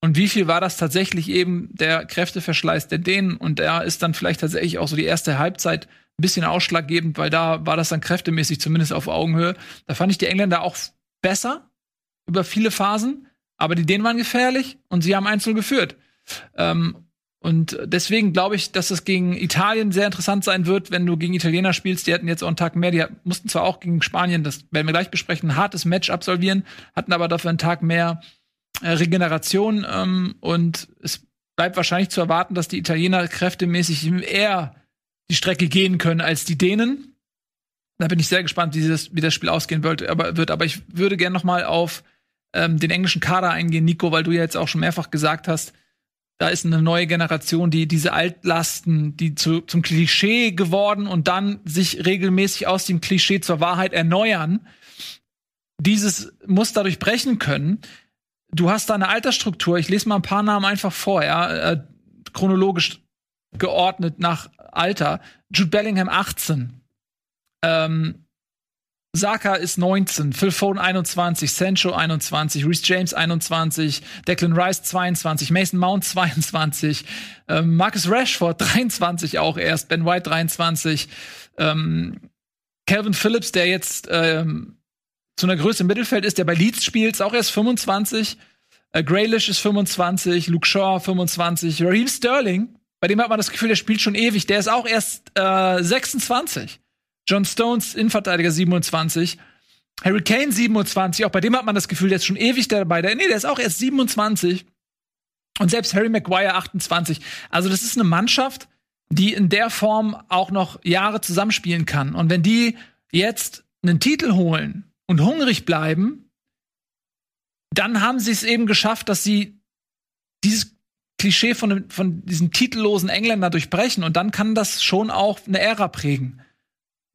und wie viel war das tatsächlich eben der Kräfteverschleiß der Dänen? Und da ist dann vielleicht tatsächlich auch so die erste Halbzeit ein bisschen ausschlaggebend, weil da war das dann kräftemäßig zumindest auf Augenhöhe. Da fand ich die Engländer auch besser über viele Phasen, aber die Dänen waren gefährlich und sie haben einzeln geführt. Ähm, Und deswegen glaube ich, dass es gegen Italien sehr interessant sein wird, wenn du gegen Italiener spielst. Die hatten jetzt auch einen Tag mehr. Die mussten zwar auch gegen Spanien, das werden wir gleich besprechen, ein hartes Match absolvieren, hatten aber dafür einen Tag mehr äh, Regeneration. Ähm, und es bleibt wahrscheinlich zu erwarten, dass die Italiener kräftemäßig eher die Strecke gehen können als die Dänen. Da bin ich sehr gespannt, wie das, wie das Spiel ausgehen wird. Aber, wird. aber ich würde gerne noch mal auf ähm, den englischen Kader eingehen, Nico, weil du ja jetzt auch schon mehrfach gesagt hast, da ist eine neue Generation, die diese Altlasten, die zu, zum Klischee geworden und dann sich regelmäßig aus dem Klischee zur Wahrheit erneuern, dieses Muster durchbrechen können. Du hast da eine Altersstruktur. Ich lese mal ein paar Namen einfach vor, ja, äh, chronologisch geordnet nach Alter. Jude Bellingham 18. Ähm, Saka ist 19, Phil Foden 21, Sancho 21, Reece James 21, Declan Rice 22, Mason Mount 22, ähm, Marcus Rashford 23 auch erst, Ben White 23, ähm, Calvin Phillips, der jetzt ähm, zu einer Größe im Mittelfeld ist, der bei Leeds spielt, ist auch erst 25, äh, Graylish ist 25, Luke Shaw 25, Raheem Sterling, bei dem hat man das Gefühl, der spielt schon ewig, der ist auch erst äh, 26. John Stones, Innenverteidiger 27. Harry Kane 27, auch bei dem hat man das Gefühl, der ist schon ewig dabei. Der, nee, der ist auch erst 27. Und selbst Harry Maguire 28. Also das ist eine Mannschaft, die in der Form auch noch Jahre zusammenspielen kann. Und wenn die jetzt einen Titel holen und hungrig bleiben, dann haben sie es eben geschafft, dass sie dieses Klischee von, von diesem titellosen Engländer durchbrechen. Und dann kann das schon auch eine Ära prägen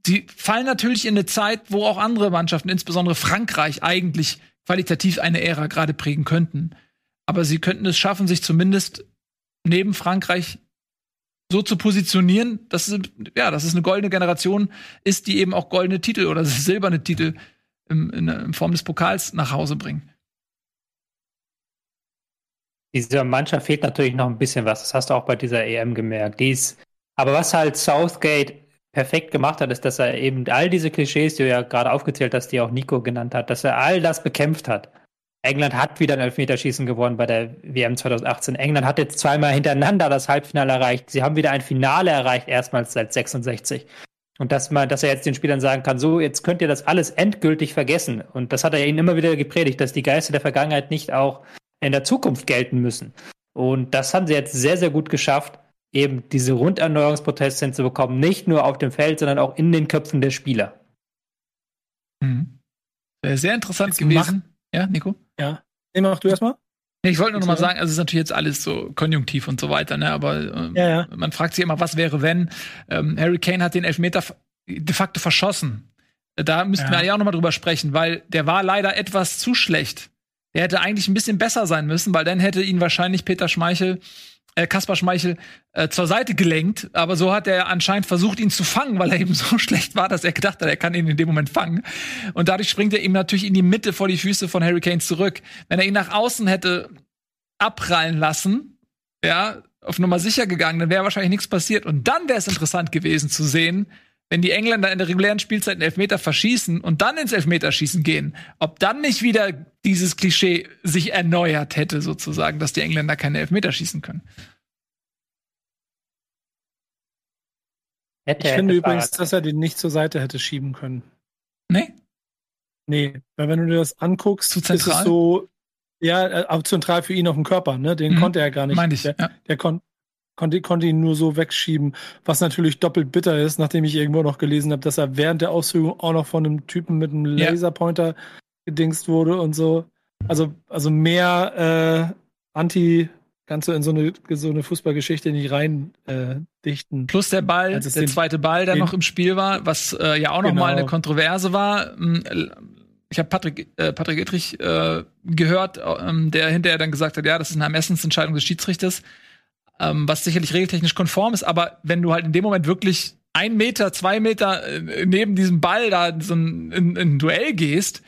sie fallen natürlich in eine Zeit, wo auch andere Mannschaften, insbesondere Frankreich, eigentlich qualitativ eine Ära gerade prägen könnten. Aber sie könnten es schaffen, sich zumindest neben Frankreich so zu positionieren, dass es, ja, dass es eine goldene Generation ist, die eben auch goldene Titel oder silberne Titel im, in, in Form des Pokals nach Hause bringen. Dieser Mannschaft fehlt natürlich noch ein bisschen was. Das hast du auch bei dieser EM gemerkt. Die aber was halt Southgate perfekt gemacht hat, ist, dass er eben all diese Klischees, die du ja gerade aufgezählt hast, die auch Nico genannt hat, dass er all das bekämpft hat. England hat wieder ein Elfmeterschießen gewonnen bei der WM 2018. England hat jetzt zweimal hintereinander das Halbfinale erreicht. Sie haben wieder ein Finale erreicht, erstmals seit 66. Und dass man, dass er jetzt den Spielern sagen kann, so, jetzt könnt ihr das alles endgültig vergessen. Und das hat er ihnen immer wieder gepredigt, dass die Geister der Vergangenheit nicht auch in der Zukunft gelten müssen. Und das haben sie jetzt sehr, sehr gut geschafft eben diese Runderneuerungsprozesse hinzubekommen, nicht nur auf dem Feld, sondern auch in den Köpfen der Spieler. Mhm. Sehr interessant jetzt gewesen. Mach, ja, Nico? Ja. Nee, mach du erstmal. Ich wollte nur noch mal sagen, also es ist natürlich jetzt alles so konjunktiv und so weiter, ne? Aber äh, ja, ja. man fragt sich immer, was wäre, wenn ähm, Harry Kane hat den Elfmeter de facto verschossen. Da müssten ja. wir ja auch noch mal drüber sprechen, weil der war leider etwas zu schlecht. Der hätte eigentlich ein bisschen besser sein müssen, weil dann hätte ihn wahrscheinlich Peter Schmeichel äh, Kaspar Schmeichel äh, zur Seite gelenkt, aber so hat er anscheinend versucht, ihn zu fangen, weil er eben so schlecht war, dass er gedacht hat, er kann ihn in dem Moment fangen. Und dadurch springt er ihm natürlich in die Mitte vor die Füße von Harry Kane zurück. Wenn er ihn nach außen hätte abprallen lassen, ja, auf Nummer sicher gegangen, dann wäre wahrscheinlich nichts passiert. Und dann wäre es interessant gewesen zu sehen, wenn die Engländer in der regulären Spielzeit einen Elfmeter verschießen und dann ins Elfmeterschießen gehen, ob dann nicht wieder dieses Klischee sich erneuert hätte, sozusagen, dass die Engländer keine Elfmeter schießen können. Hätte, ich finde übrigens, dass er den nicht zur Seite hätte schieben können. Nee? Nee, weil wenn du dir das anguckst, zu ist es so, ja, äh, auch zentral für ihn auf dem Körper, ne? Den mhm. konnte er gar nicht. Meinte ich, der, ja. der kon konnte, konnte ihn nur so wegschieben, was natürlich doppelt bitter ist, nachdem ich irgendwo noch gelesen habe, dass er während der Ausführung auch noch von einem Typen mit einem Laserpointer ja. gedingst wurde und so. Also, also mehr äh, Anti, kannst du in so eine, so eine Fußballgeschichte nicht rein äh, dichten. Plus der Ball, der zweite Ball, der noch im Spiel war, was äh, ja auch noch genau. mal eine Kontroverse war. Hm, ich habe Patrick, äh, Patrick Ittrich äh, gehört, äh, der hinterher dann gesagt hat, ja, das ist eine Ermessensentscheidung des Schiedsrichters ähm, was sicherlich regeltechnisch konform ist, aber wenn du halt in dem Moment wirklich ein Meter, zwei Meter äh, neben diesem Ball da so ein, in, in ein Duell gehst.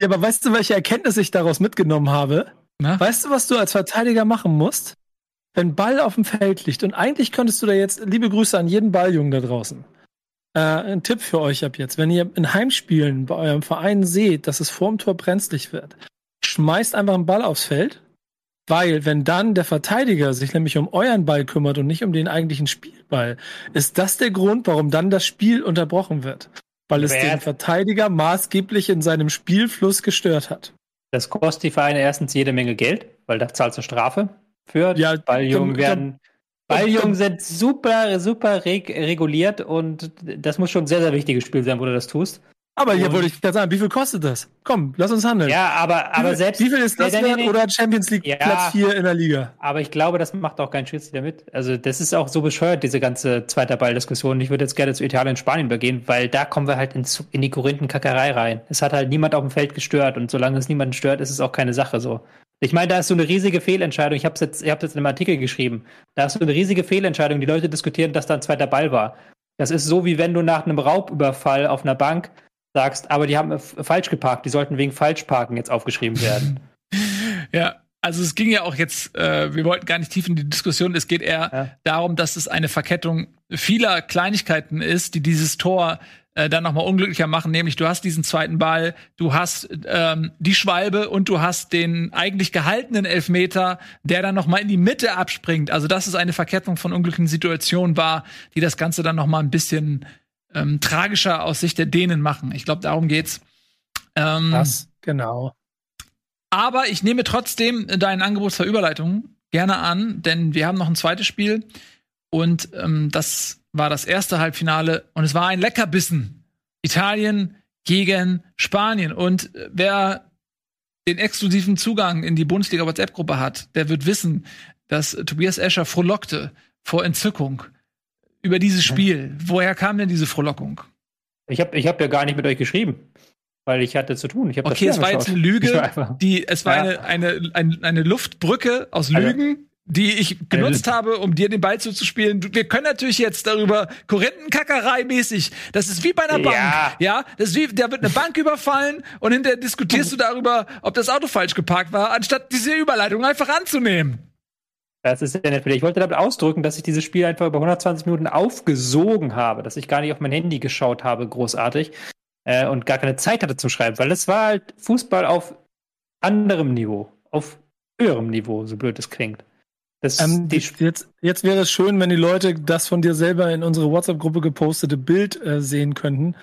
Ja, aber weißt du, welche Erkenntnis ich daraus mitgenommen habe? Na? Weißt du, was du als Verteidiger machen musst? Wenn Ball auf dem Feld liegt und eigentlich könntest du da jetzt, liebe Grüße an jeden Balljungen da draußen. Äh, ein Tipp für euch ab jetzt. Wenn ihr in Heimspielen bei eurem Verein seht, dass es vorm Tor brenzlig wird, schmeißt einfach einen Ball aufs Feld Weil, wenn dann der Verteidiger sich nämlich um euren Ball kümmert und nicht um den eigentlichen Spielball, ist das der Grund, warum dann das Spiel unterbrochen wird. Weil es den Verteidiger maßgeblich in seinem Spielfluss gestört hat. Das kostet die Vereine erstens jede Menge Geld, weil da zahlst du Strafe für. Ja, Balljungen werden. Balljungen sind super, super reg reguliert und das muss schon ein sehr, sehr wichtiges Spiel sein, wo du das tust. Aber hier wollte ich gerade sagen, wie viel kostet das? Komm, lass uns handeln. Ja, aber, aber wie, selbst. Wie viel ist das nee, nee, nee, oder Champions League ja, Platz 4 in der Liga? Aber ich glaube, das macht auch kein Schiedsrichter mit. Also, das ist auch so bescheuert, diese ganze zweiter Balldiskussion. Ich würde jetzt gerne zu Italien und Spanien übergehen, weil da kommen wir halt in, in die Korinthenkackerei rein. Es hat halt niemand auf dem Feld gestört und solange es niemanden stört, ist es auch keine Sache so. Ich meine, da ist so eine riesige Fehlentscheidung. Ich habe es jetzt, ich jetzt in einem Artikel geschrieben. Da ist so eine riesige Fehlentscheidung. Die Leute diskutieren, dass da ein zweiter Ball war. Das ist so, wie wenn du nach einem Raubüberfall auf einer Bank sagst, aber die haben falsch geparkt, die sollten wegen Falschparken jetzt aufgeschrieben werden. ja, also es ging ja auch jetzt, äh, wir wollten gar nicht tief in die Diskussion, es geht eher ja. darum, dass es eine Verkettung vieler Kleinigkeiten ist, die dieses Tor äh, dann nochmal unglücklicher machen, nämlich du hast diesen zweiten Ball, du hast ähm, die Schwalbe und du hast den eigentlich gehaltenen Elfmeter, der dann nochmal in die Mitte abspringt. Also dass es eine Verkettung von unglücklichen Situationen war, die das Ganze dann nochmal ein bisschen ähm, tragischer aus Sicht der Dänen machen. Ich glaube, darum geht's. Ähm, das, genau. Aber ich nehme trotzdem dein Angebot zur Überleitung gerne an, denn wir haben noch ein zweites Spiel und ähm, das war das erste Halbfinale und es war ein Leckerbissen. Italien gegen Spanien und äh, wer den exklusiven Zugang in die Bundesliga WhatsApp-Gruppe hat, der wird wissen, dass Tobias Escher frohlockte vor Entzückung über dieses Spiel. Woher kam denn diese Frohlockung? Ich habe ich hab ja gar nicht mit euch geschrieben, weil ich hatte zu tun. Ich okay, es war jetzt eine Lüge, die, es war ja. eine, eine, eine, eine, Luftbrücke aus also Lügen. Also, die ich genutzt also, habe, um dir den Ball zuzuspielen. Wir können natürlich jetzt darüber Korinthenkackerei mäßig. Das ist wie bei einer Bank. Ja, ja das ist wie, da wird eine Bank überfallen und hinterher diskutierst du darüber, ob das Auto falsch geparkt war, anstatt diese Überleitung einfach anzunehmen. Das ist ja nett. Ich wollte damit ausdrücken, dass ich dieses Spiel einfach über 120 Minuten aufgesogen habe, dass ich gar nicht auf mein Handy geschaut habe, großartig, äh, und gar keine Zeit hatte zu schreiben, weil es war halt Fußball auf anderem Niveau, auf höherem Niveau, so blöd es klingt. Das, ähm, jetzt, jetzt wäre es schön, wenn die Leute das von dir selber in unsere WhatsApp-Gruppe gepostete Bild äh, sehen könnten,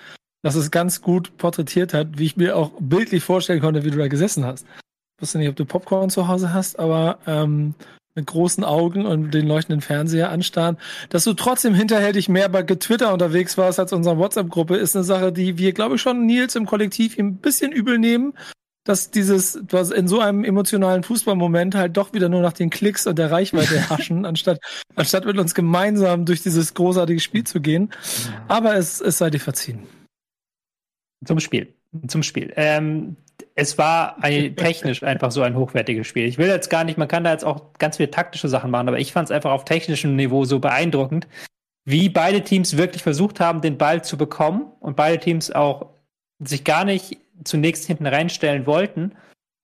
dass es ganz gut porträtiert hat, wie ich mir auch bildlich vorstellen konnte, wie du da gesessen hast. Ich wusste nicht, ob du Popcorn zu Hause hast, aber ähm, mit großen Augen und den leuchtenden Fernseher anstarren. Dass du trotzdem hinterhältig mehr bei Twitter unterwegs warst als unsere WhatsApp-Gruppe, ist eine Sache, die wir, glaube ich, schon Nils im Kollektiv ein bisschen übel nehmen. Dass dieses, was in so einem emotionalen Fußballmoment halt doch wieder nur nach den Klicks und der Reichweite haschen, anstatt, anstatt mit uns gemeinsam durch dieses großartige Spiel zu gehen. Aber es, es sei dir verziehen. Zum Spiel. Zum Spiel. Ähm, es war ein, technisch einfach so ein hochwertiges Spiel. Ich will jetzt gar nicht, man kann da jetzt auch ganz viele taktische Sachen machen, aber ich fand es einfach auf technischem Niveau so beeindruckend, wie beide Teams wirklich versucht haben, den Ball zu bekommen und beide Teams auch sich gar nicht zunächst hinten reinstellen wollten,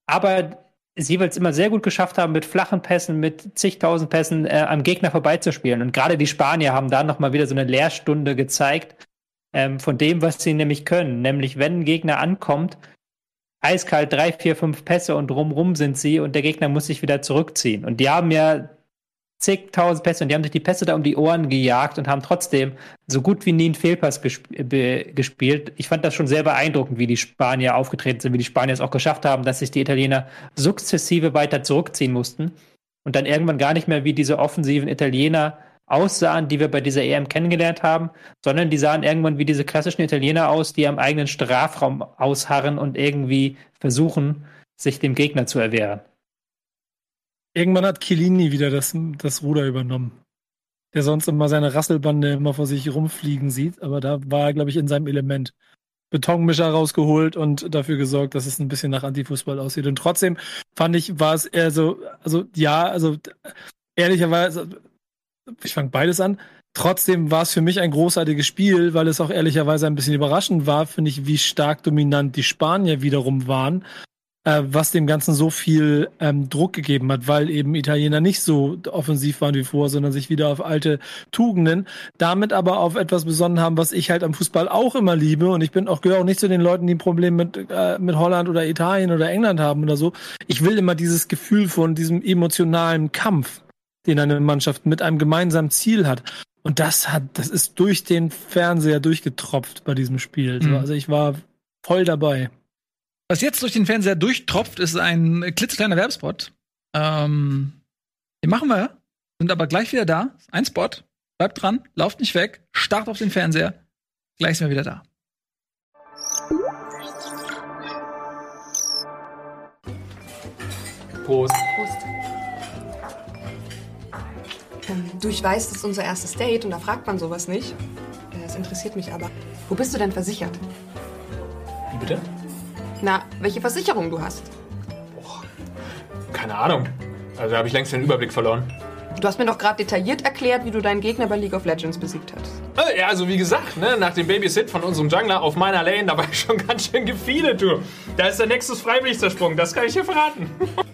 aber es jeweils immer sehr gut geschafft haben, mit flachen Pässen, mit zigtausend Pässen äh, am Gegner vorbeizuspielen. Und gerade die Spanier haben da nochmal wieder so eine Lehrstunde gezeigt ähm, von dem, was sie nämlich können. Nämlich, wenn ein Gegner ankommt, eiskalt drei, vier, fünf Pässe und drumrum sind sie und der Gegner muss sich wieder zurückziehen. Und die haben ja zigtausend Pässe und die haben sich die Pässe da um die Ohren gejagt und haben trotzdem so gut wie nie einen Fehlpass gesp gespielt. Ich fand das schon sehr beeindruckend, wie die Spanier aufgetreten sind, wie die Spanier es auch geschafft haben, dass sich die Italiener sukzessive weiter zurückziehen mussten und dann irgendwann gar nicht mehr wie diese offensiven Italiener aussahen, die wir bei dieser EM kennengelernt haben, sondern die sahen irgendwann wie diese klassischen Italiener aus, die am eigenen Strafraum ausharren und irgendwie versuchen, sich dem Gegner zu erwehren. Irgendwann hat Chiellini wieder das, das Ruder übernommen. Der sonst immer seine Rasselbande immer vor sich rumfliegen sieht, aber da war er, glaube ich, in seinem Element. Betonmischer rausgeholt und dafür gesorgt, dass es ein bisschen nach Antifußball aussieht. Und trotzdem fand ich, war es eher so, also ja, also ehrlicherweise, ich fange beides an. Trotzdem war es für mich ein großartiges Spiel, weil es auch ehrlicherweise ein bisschen überraschend war, finde ich, wie stark dominant die Spanier wiederum waren. äh, was dem Ganzen so viel ähm, Druck gegeben hat, weil eben Italiener nicht so offensiv waren wie vorher, sondern sich wieder auf alte Tugenden, damit aber auf etwas besonnen haben, was ich halt am Fußball auch immer liebe. Und ich bin auch gehöre auch nicht zu den Leuten, die ein Problem mit, äh, mit Holland oder Italien oder England haben oder so. Ich will immer dieses Gefühl von diesem emotionalen Kampf, den eine Mannschaft mit einem gemeinsamen Ziel hat. Und das hat, das ist durch den Fernseher durchgetropft bei diesem Spiel. Mhm. Also ich war voll dabei. Was jetzt durch den Fernseher durchtropft, ist ein klitzekleiner Werbespot. Ähm, den machen wir, sind aber gleich wieder da. Ein Spot. Bleibt dran, lauft nicht weg, start auf den Fernseher. Gleich sind wir wieder da. Prost. Prost. Du, ich weiß, das ist unser erstes Date und da fragt man sowas nicht. Das interessiert mich aber. Wo bist du denn versichert? Wie bitte? Na, welche Versicherung du hast. Boah, keine Ahnung. Also da habe ich längst den Überblick verloren. Du hast mir doch gerade detailliert erklärt, wie du deinen Gegner bei League of Legends besiegt hast. Äh, ja, also wie gesagt, ne, nach dem Babysit von unserem Jungler auf meiner Lane, da war ich schon ganz schön gefeedet, du. Da ist der Nexus freiwillig zersprungen, das kann ich dir verraten.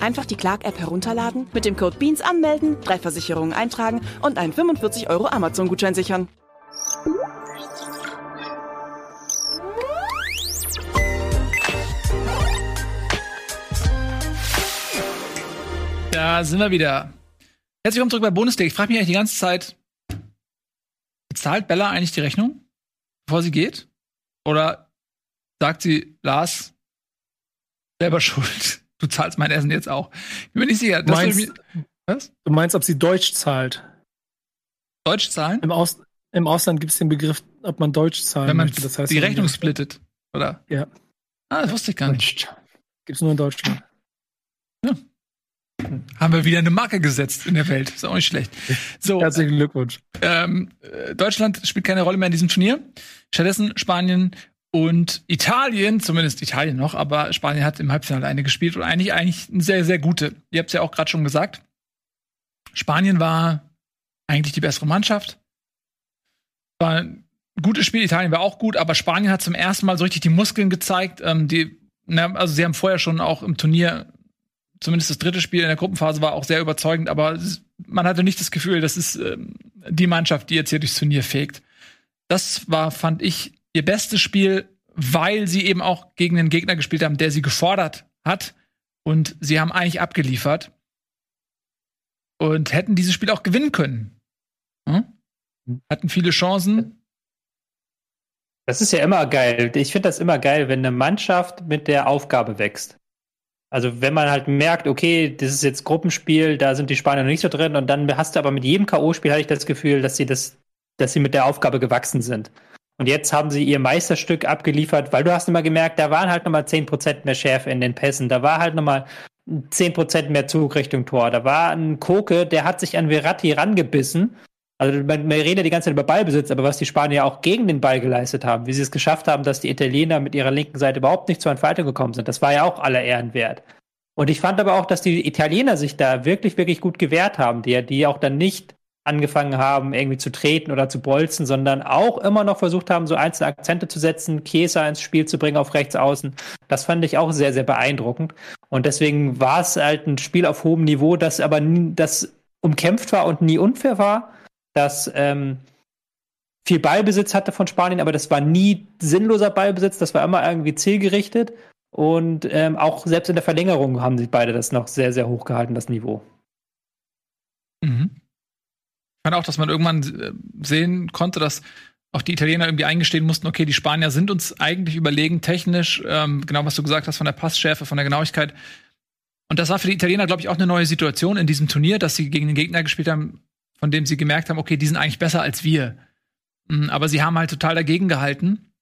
Einfach die Clark-App herunterladen, mit dem Code BEANS anmelden, drei Versicherungen eintragen und einen 45 Euro Amazon-Gutschein sichern. Da sind wir wieder. Herzlich willkommen zurück bei Bundesliga. Ich frage mich eigentlich die ganze Zeit, bezahlt Bella eigentlich die Rechnung, bevor sie geht? Oder sagt sie, Lars, selber schuld? Du zahlst mein Essen jetzt auch. Ich bin mir nicht sicher. Du meinst, was? du meinst, ob sie Deutsch zahlt? Deutsch zahlen? Im, Aus, im Ausland gibt es den Begriff, ob man Deutsch zahlen Wenn man möchte. Das heißt, die Rechnung splittet, oder? Ja. Ah, das wusste ich gar nicht. Gibt es nur in Deutschland. Ja. Haben wir wieder eine Marke gesetzt in der Welt. Ist auch nicht schlecht. So, Herzlichen Glückwunsch. Ähm, äh, Deutschland spielt keine Rolle mehr in diesem Turnier. Stattdessen Spanien und Italien, zumindest Italien noch, aber Spanien hat im Halbfinale eine gespielt und eigentlich eigentlich eine sehr, sehr gute. Ihr habt es ja auch gerade schon gesagt. Spanien war eigentlich die bessere Mannschaft. War ein gutes Spiel, Italien war auch gut, aber Spanien hat zum ersten Mal so richtig die Muskeln gezeigt. Ähm, die, na, also sie haben vorher schon auch im Turnier, zumindest das dritte Spiel in der Gruppenphase war auch sehr überzeugend, aber man hatte nicht das Gefühl, das ist ähm, die Mannschaft, die jetzt hier durchs Turnier fegt. Das war, fand ich, ihr bestes Spiel, weil sie eben auch gegen einen Gegner gespielt haben, der sie gefordert hat. Und sie haben eigentlich abgeliefert. Und hätten dieses Spiel auch gewinnen können. Hm? Hatten viele Chancen. Das ist ja immer geil. Ich finde das immer geil, wenn eine Mannschaft mit der Aufgabe wächst. Also wenn man halt merkt, okay, das ist jetzt Gruppenspiel, da sind die Spanier noch nicht so drin und dann hast du aber mit jedem K.O.-Spiel hatte ich das Gefühl, dass sie das, dass sie mit der Aufgabe gewachsen sind. Und jetzt haben sie ihr Meisterstück abgeliefert, weil du hast immer gemerkt, da waren halt nochmal 10% mehr Schärfe in den Pässen. Da war halt nochmal 10% mehr Zug Richtung Tor. Da war ein Koke, der hat sich an Verratti rangebissen. Also man, man redet die ganze Zeit über Ballbesitz, aber was die Spanier auch gegen den Ball geleistet haben, wie sie es geschafft haben, dass die Italiener mit ihrer linken Seite überhaupt nicht zur Entfaltung gekommen sind, das war ja auch aller Ehren wert. Und ich fand aber auch, dass die Italiener sich da wirklich, wirklich gut gewehrt haben, die, die auch dann nicht angefangen haben, irgendwie zu treten oder zu bolzen, sondern auch immer noch versucht haben, so einzelne Akzente zu setzen, Chiesa ins Spiel zu bringen auf rechts außen. Das fand ich auch sehr, sehr beeindruckend. Und deswegen war es halt ein Spiel auf hohem Niveau, das aber nie, das umkämpft war und nie unfair war, das ähm, viel Ballbesitz hatte von Spanien, aber das war nie sinnloser Ballbesitz, das war immer irgendwie zielgerichtet. Und ähm, auch selbst in der Verlängerung haben sie beide das noch sehr, sehr hoch gehalten, das Niveau. Mhm. Ich fand auch, dass man irgendwann äh, sehen konnte, dass auch die Italiener irgendwie eingestehen mussten, okay, die Spanier sind uns eigentlich überlegen technisch, ähm, genau was du gesagt hast von der Passschärfe, von der Genauigkeit. Und das war für die Italiener, glaube ich, auch eine neue Situation in diesem Turnier, dass sie gegen den Gegner gespielt haben, von dem sie gemerkt haben, okay, die sind eigentlich besser als wir. Mm, aber sie haben halt total dagegen gehalten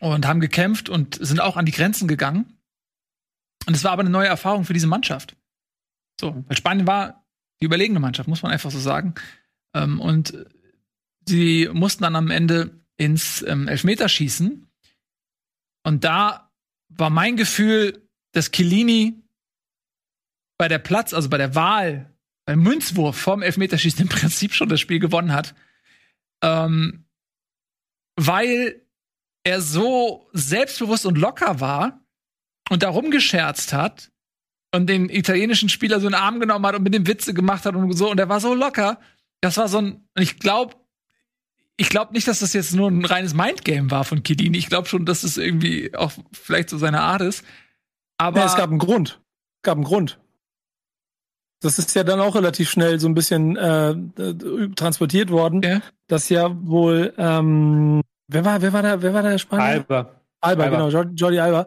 und haben gekämpft und sind auch an die Grenzen gegangen. Und es war aber eine neue Erfahrung für diese Mannschaft. So, weil Spanien war die überlegene Mannschaft, muss man einfach so sagen. Ähm, und sie mussten dann am Ende ins ähm, Elfmeterschießen. Und da war mein Gefühl, dass Chiellini bei der Platz, also bei der Wahl, beim Münzwurf vorm Elfmeterschießen im Prinzip schon das Spiel gewonnen hat. Ähm, weil er so selbstbewusst und locker war und darum gescherzt hat und den italienischen Spieler so in den Arm genommen hat und mit dem Witze gemacht hat und so und er war so locker. Das war so ein, ich glaube, ich glaube nicht, dass das jetzt nur ein reines Mindgame war von Chiellini. Ich glaube schon, dass es das irgendwie auch vielleicht so seine Art ist. Aber ja, es gab einen Grund. Es gab einen Grund. Das ist ja dann auch relativ schnell so ein bisschen äh, transportiert worden, ja. dass ja wohl ähm, wer war wer war da wer war der Spanier? Alba. Alba, Alba. genau, Jordi Alba.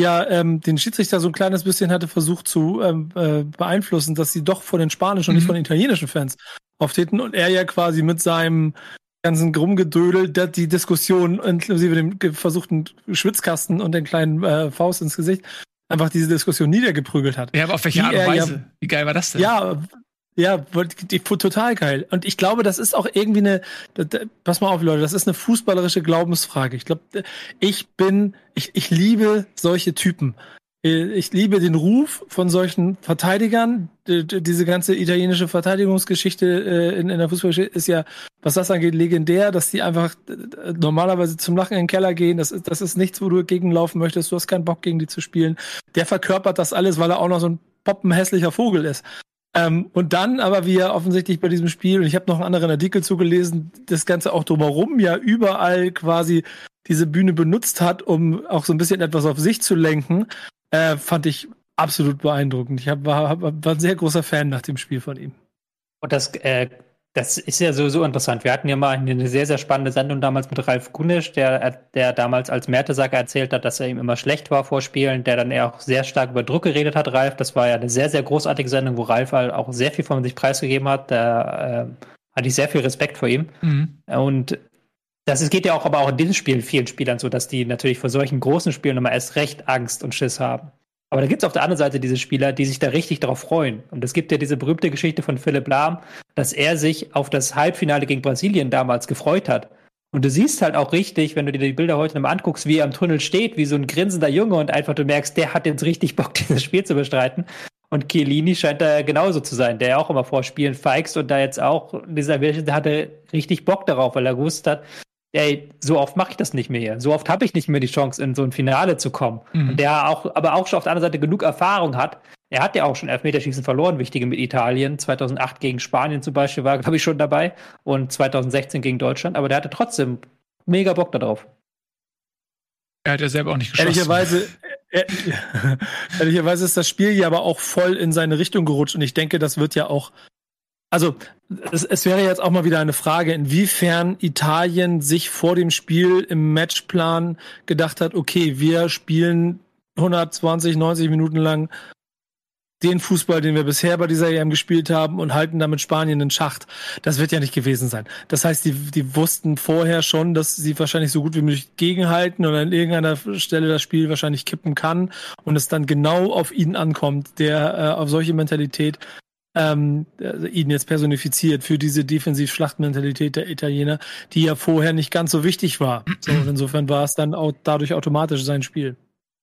Ja, ähm, den Schiedsrichter so ein kleines bisschen hatte versucht zu ähm, äh, beeinflussen, dass sie doch von den spanischen mhm. und nicht mhm. von den italienischen Fans auftreten und er ja quasi mit seinem ganzen Rumgedödel, die Diskussion inklusive dem versuchten Schwitzkasten und den kleinen äh, Faust ins Gesicht einfach diese Diskussion niedergeprügelt hat. Ja, aber auf welche Art und Weise? Ja, Wie geil war das denn? Ja, ja, total geil. Und ich glaube, das ist auch irgendwie eine, pass mal auf, Leute, das ist eine fußballerische Glaubensfrage. Ich glaube, ich bin, ich, ich liebe solche Typen. Ich liebe den Ruf von solchen Verteidigern. Diese ganze italienische Verteidigungsgeschichte äh, in, der Fußballgeschichte ist ja, was das angeht, legendär, dass die einfach äh, normalerweise zum Lachen in den Keller gehen. Das ist, das ist nichts, wo du gegenlaufen möchtest. Du hast keinen Bock, gegen die zu spielen. Der verkörpert das alles, weil er auch noch so ein poppenhässlicher Vogel ist. Ähm, und dann aber, wie er offensichtlich bei diesem Spiel, und ich habe noch einen anderen Artikel zugelesen, das Ganze auch drumherum ja überall quasi diese Bühne benutzt hat, um auch so ein bisschen etwas auf sich zu lenken. Äh, fand ich absolut beeindruckend. Ich hab, war, war ein sehr großer Fan nach dem Spiel von ihm. Und das, äh, das ist ja sowieso interessant. Wir hatten ja mal eine sehr, sehr spannende Sendung damals mit Ralf Gunisch, der, der damals als Mertesacker erzählt hat, dass er ihm immer schlecht war vor Spielen, der dann eher auch sehr stark über Druck geredet hat, Ralf. Das war ja eine sehr, sehr großartige Sendung, wo Ralf halt auch sehr viel von sich preisgegeben hat. Da äh, hatte ich sehr viel Respekt vor ihm. Mhm. Und das geht ja auch aber auch in diesem Spiel vielen Spielern so, dass die natürlich vor solchen großen Spielen immer erst recht Angst und Schiss haben. Aber da gibt es auf der anderen Seite diese Spieler, die sich da richtig darauf freuen. Und es gibt ja diese berühmte Geschichte von Philipp Lahm, dass er sich auf das Halbfinale gegen Brasilien damals gefreut hat. Und du siehst halt auch richtig, wenn du dir die Bilder heute nochmal anguckst, wie er am Tunnel steht, wie so ein grinsender Junge und einfach du merkst, der hat jetzt richtig Bock, dieses Spiel zu bestreiten. Und Chiellini scheint da genauso zu sein, der auch immer vor Spielen feigst und da jetzt auch, dieser, der hatte richtig Bock darauf, weil er gewusst hat, ey, so oft mache ich das nicht mehr hier. So oft habe ich nicht mehr die Chance, in so ein Finale zu kommen. Mhm. Und der auch, aber auch schon auf der anderen Seite genug Erfahrung hat. Er hat ja auch schon Elfmeterschießen verloren, wichtige mit Italien. 2008 gegen Spanien zum Beispiel war, glaube ich, schon dabei. Und 2016 gegen Deutschland. Aber der hatte trotzdem mega Bock darauf. Er hat ja selber auch nicht geschossen. Ehrlicherweise, äh, ehrlicherweise ist das Spiel ja aber auch voll in seine Richtung gerutscht. Und ich denke, das wird ja auch also es, es wäre jetzt auch mal wieder eine Frage, inwiefern Italien sich vor dem Spiel im Matchplan gedacht hat, okay, wir spielen 120, 90 Minuten lang den Fußball, den wir bisher bei dieser EM gespielt haben und halten damit Spanien in Schacht. Das wird ja nicht gewesen sein. Das heißt, die, die wussten vorher schon, dass sie wahrscheinlich so gut wie möglich gegenhalten oder an irgendeiner Stelle das Spiel wahrscheinlich kippen kann und es dann genau auf ihn ankommt, der äh, auf solche Mentalität ähm, also ihn jetzt personifiziert für diese Defensiv-Schlachtmentalität der Italiener, die ja vorher nicht ganz so wichtig war. So, insofern war es dann auch dadurch automatisch sein Spiel.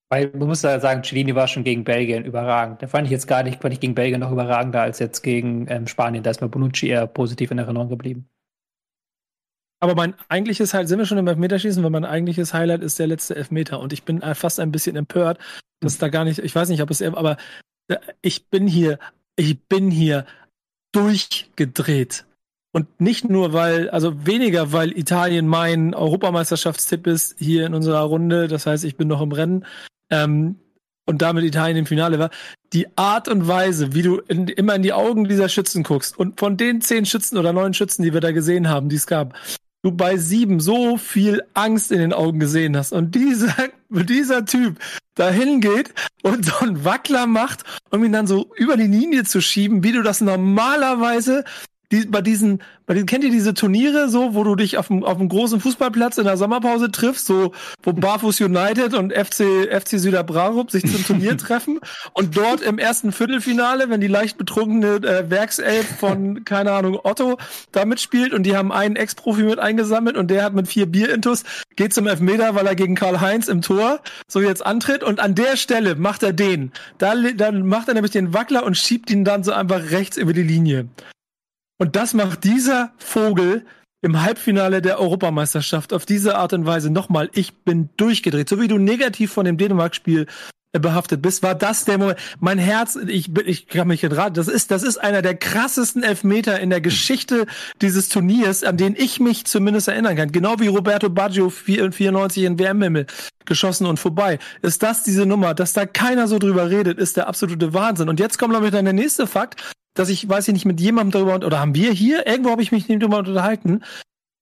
Weil man muss ja sagen, Cellini war schon gegen Belgien überragend. Da fand ich jetzt gar nicht, fand ich gegen Belgien noch überragender als jetzt gegen ähm, Spanien. Da ist mir Bonucci eher positiv in Erinnerung geblieben. Aber mein eigentliches Highlight, sind wir schon im Elfmeterschießen, weil mein eigentliches Highlight ist der letzte Elfmeter. Und ich bin fast ein bisschen empört, dass da gar nicht, ich weiß nicht, ob es, aber äh, ich bin hier ich bin hier durchgedreht. Und nicht nur, weil, also weniger, weil Italien mein Europameisterschaftstipp ist hier in unserer Runde. Das heißt, ich bin noch im Rennen. Ähm, und damit Italien im Finale war. Die Art und Weise, wie du in, immer in die Augen dieser Schützen guckst und von den zehn Schützen oder neun Schützen, die wir da gesehen haben, die es gab, du bei sieben so viel Angst in den Augen gesehen hast und dieser, dieser Typ dahin geht und so einen Wackler macht, um ihn dann so über die Linie zu schieben, wie du das normalerweise die, bei diesen, bei den, kennt ihr diese Turniere so, wo du dich auf dem, auf dem großen Fußballplatz in der Sommerpause triffst, so, wo Barfuß United und FC, FC Süderbrarup sich zum Turnier treffen und dort im ersten Viertelfinale, wenn die leicht betrunkene äh, Werkself von, keine Ahnung, Otto da mitspielt und die haben einen Ex-Profi mit eingesammelt und der hat mit vier Bierintus, geht zum Elfmeter, weil er gegen Karl-Heinz im Tor so jetzt antritt und an der Stelle macht er den. Da, dann macht er nämlich den Wackler und schiebt ihn dann so einfach rechts über die Linie. Und das macht dieser Vogel im Halbfinale der Europameisterschaft auf diese Art und Weise nochmal. Ich bin durchgedreht. So wie du negativ von dem Dänemark-Spiel äh, behaftet bist, war das der Moment. Mein Herz, ich, ich kann mich entraten. Das ist, das ist einer der krassesten Elfmeter in der Geschichte dieses Turniers, an den ich mich zumindest erinnern kann. Genau wie Roberto Baggio 94 in WM-Himmel geschossen und vorbei. Ist das diese Nummer, dass da keiner so drüber redet, ist der absolute Wahnsinn. Und jetzt kommt noch mit dann der nächste Fakt dass ich, weiß ich nicht, mit jemandem darüber, oder haben wir hier, irgendwo habe ich mich nicht darüber unterhalten,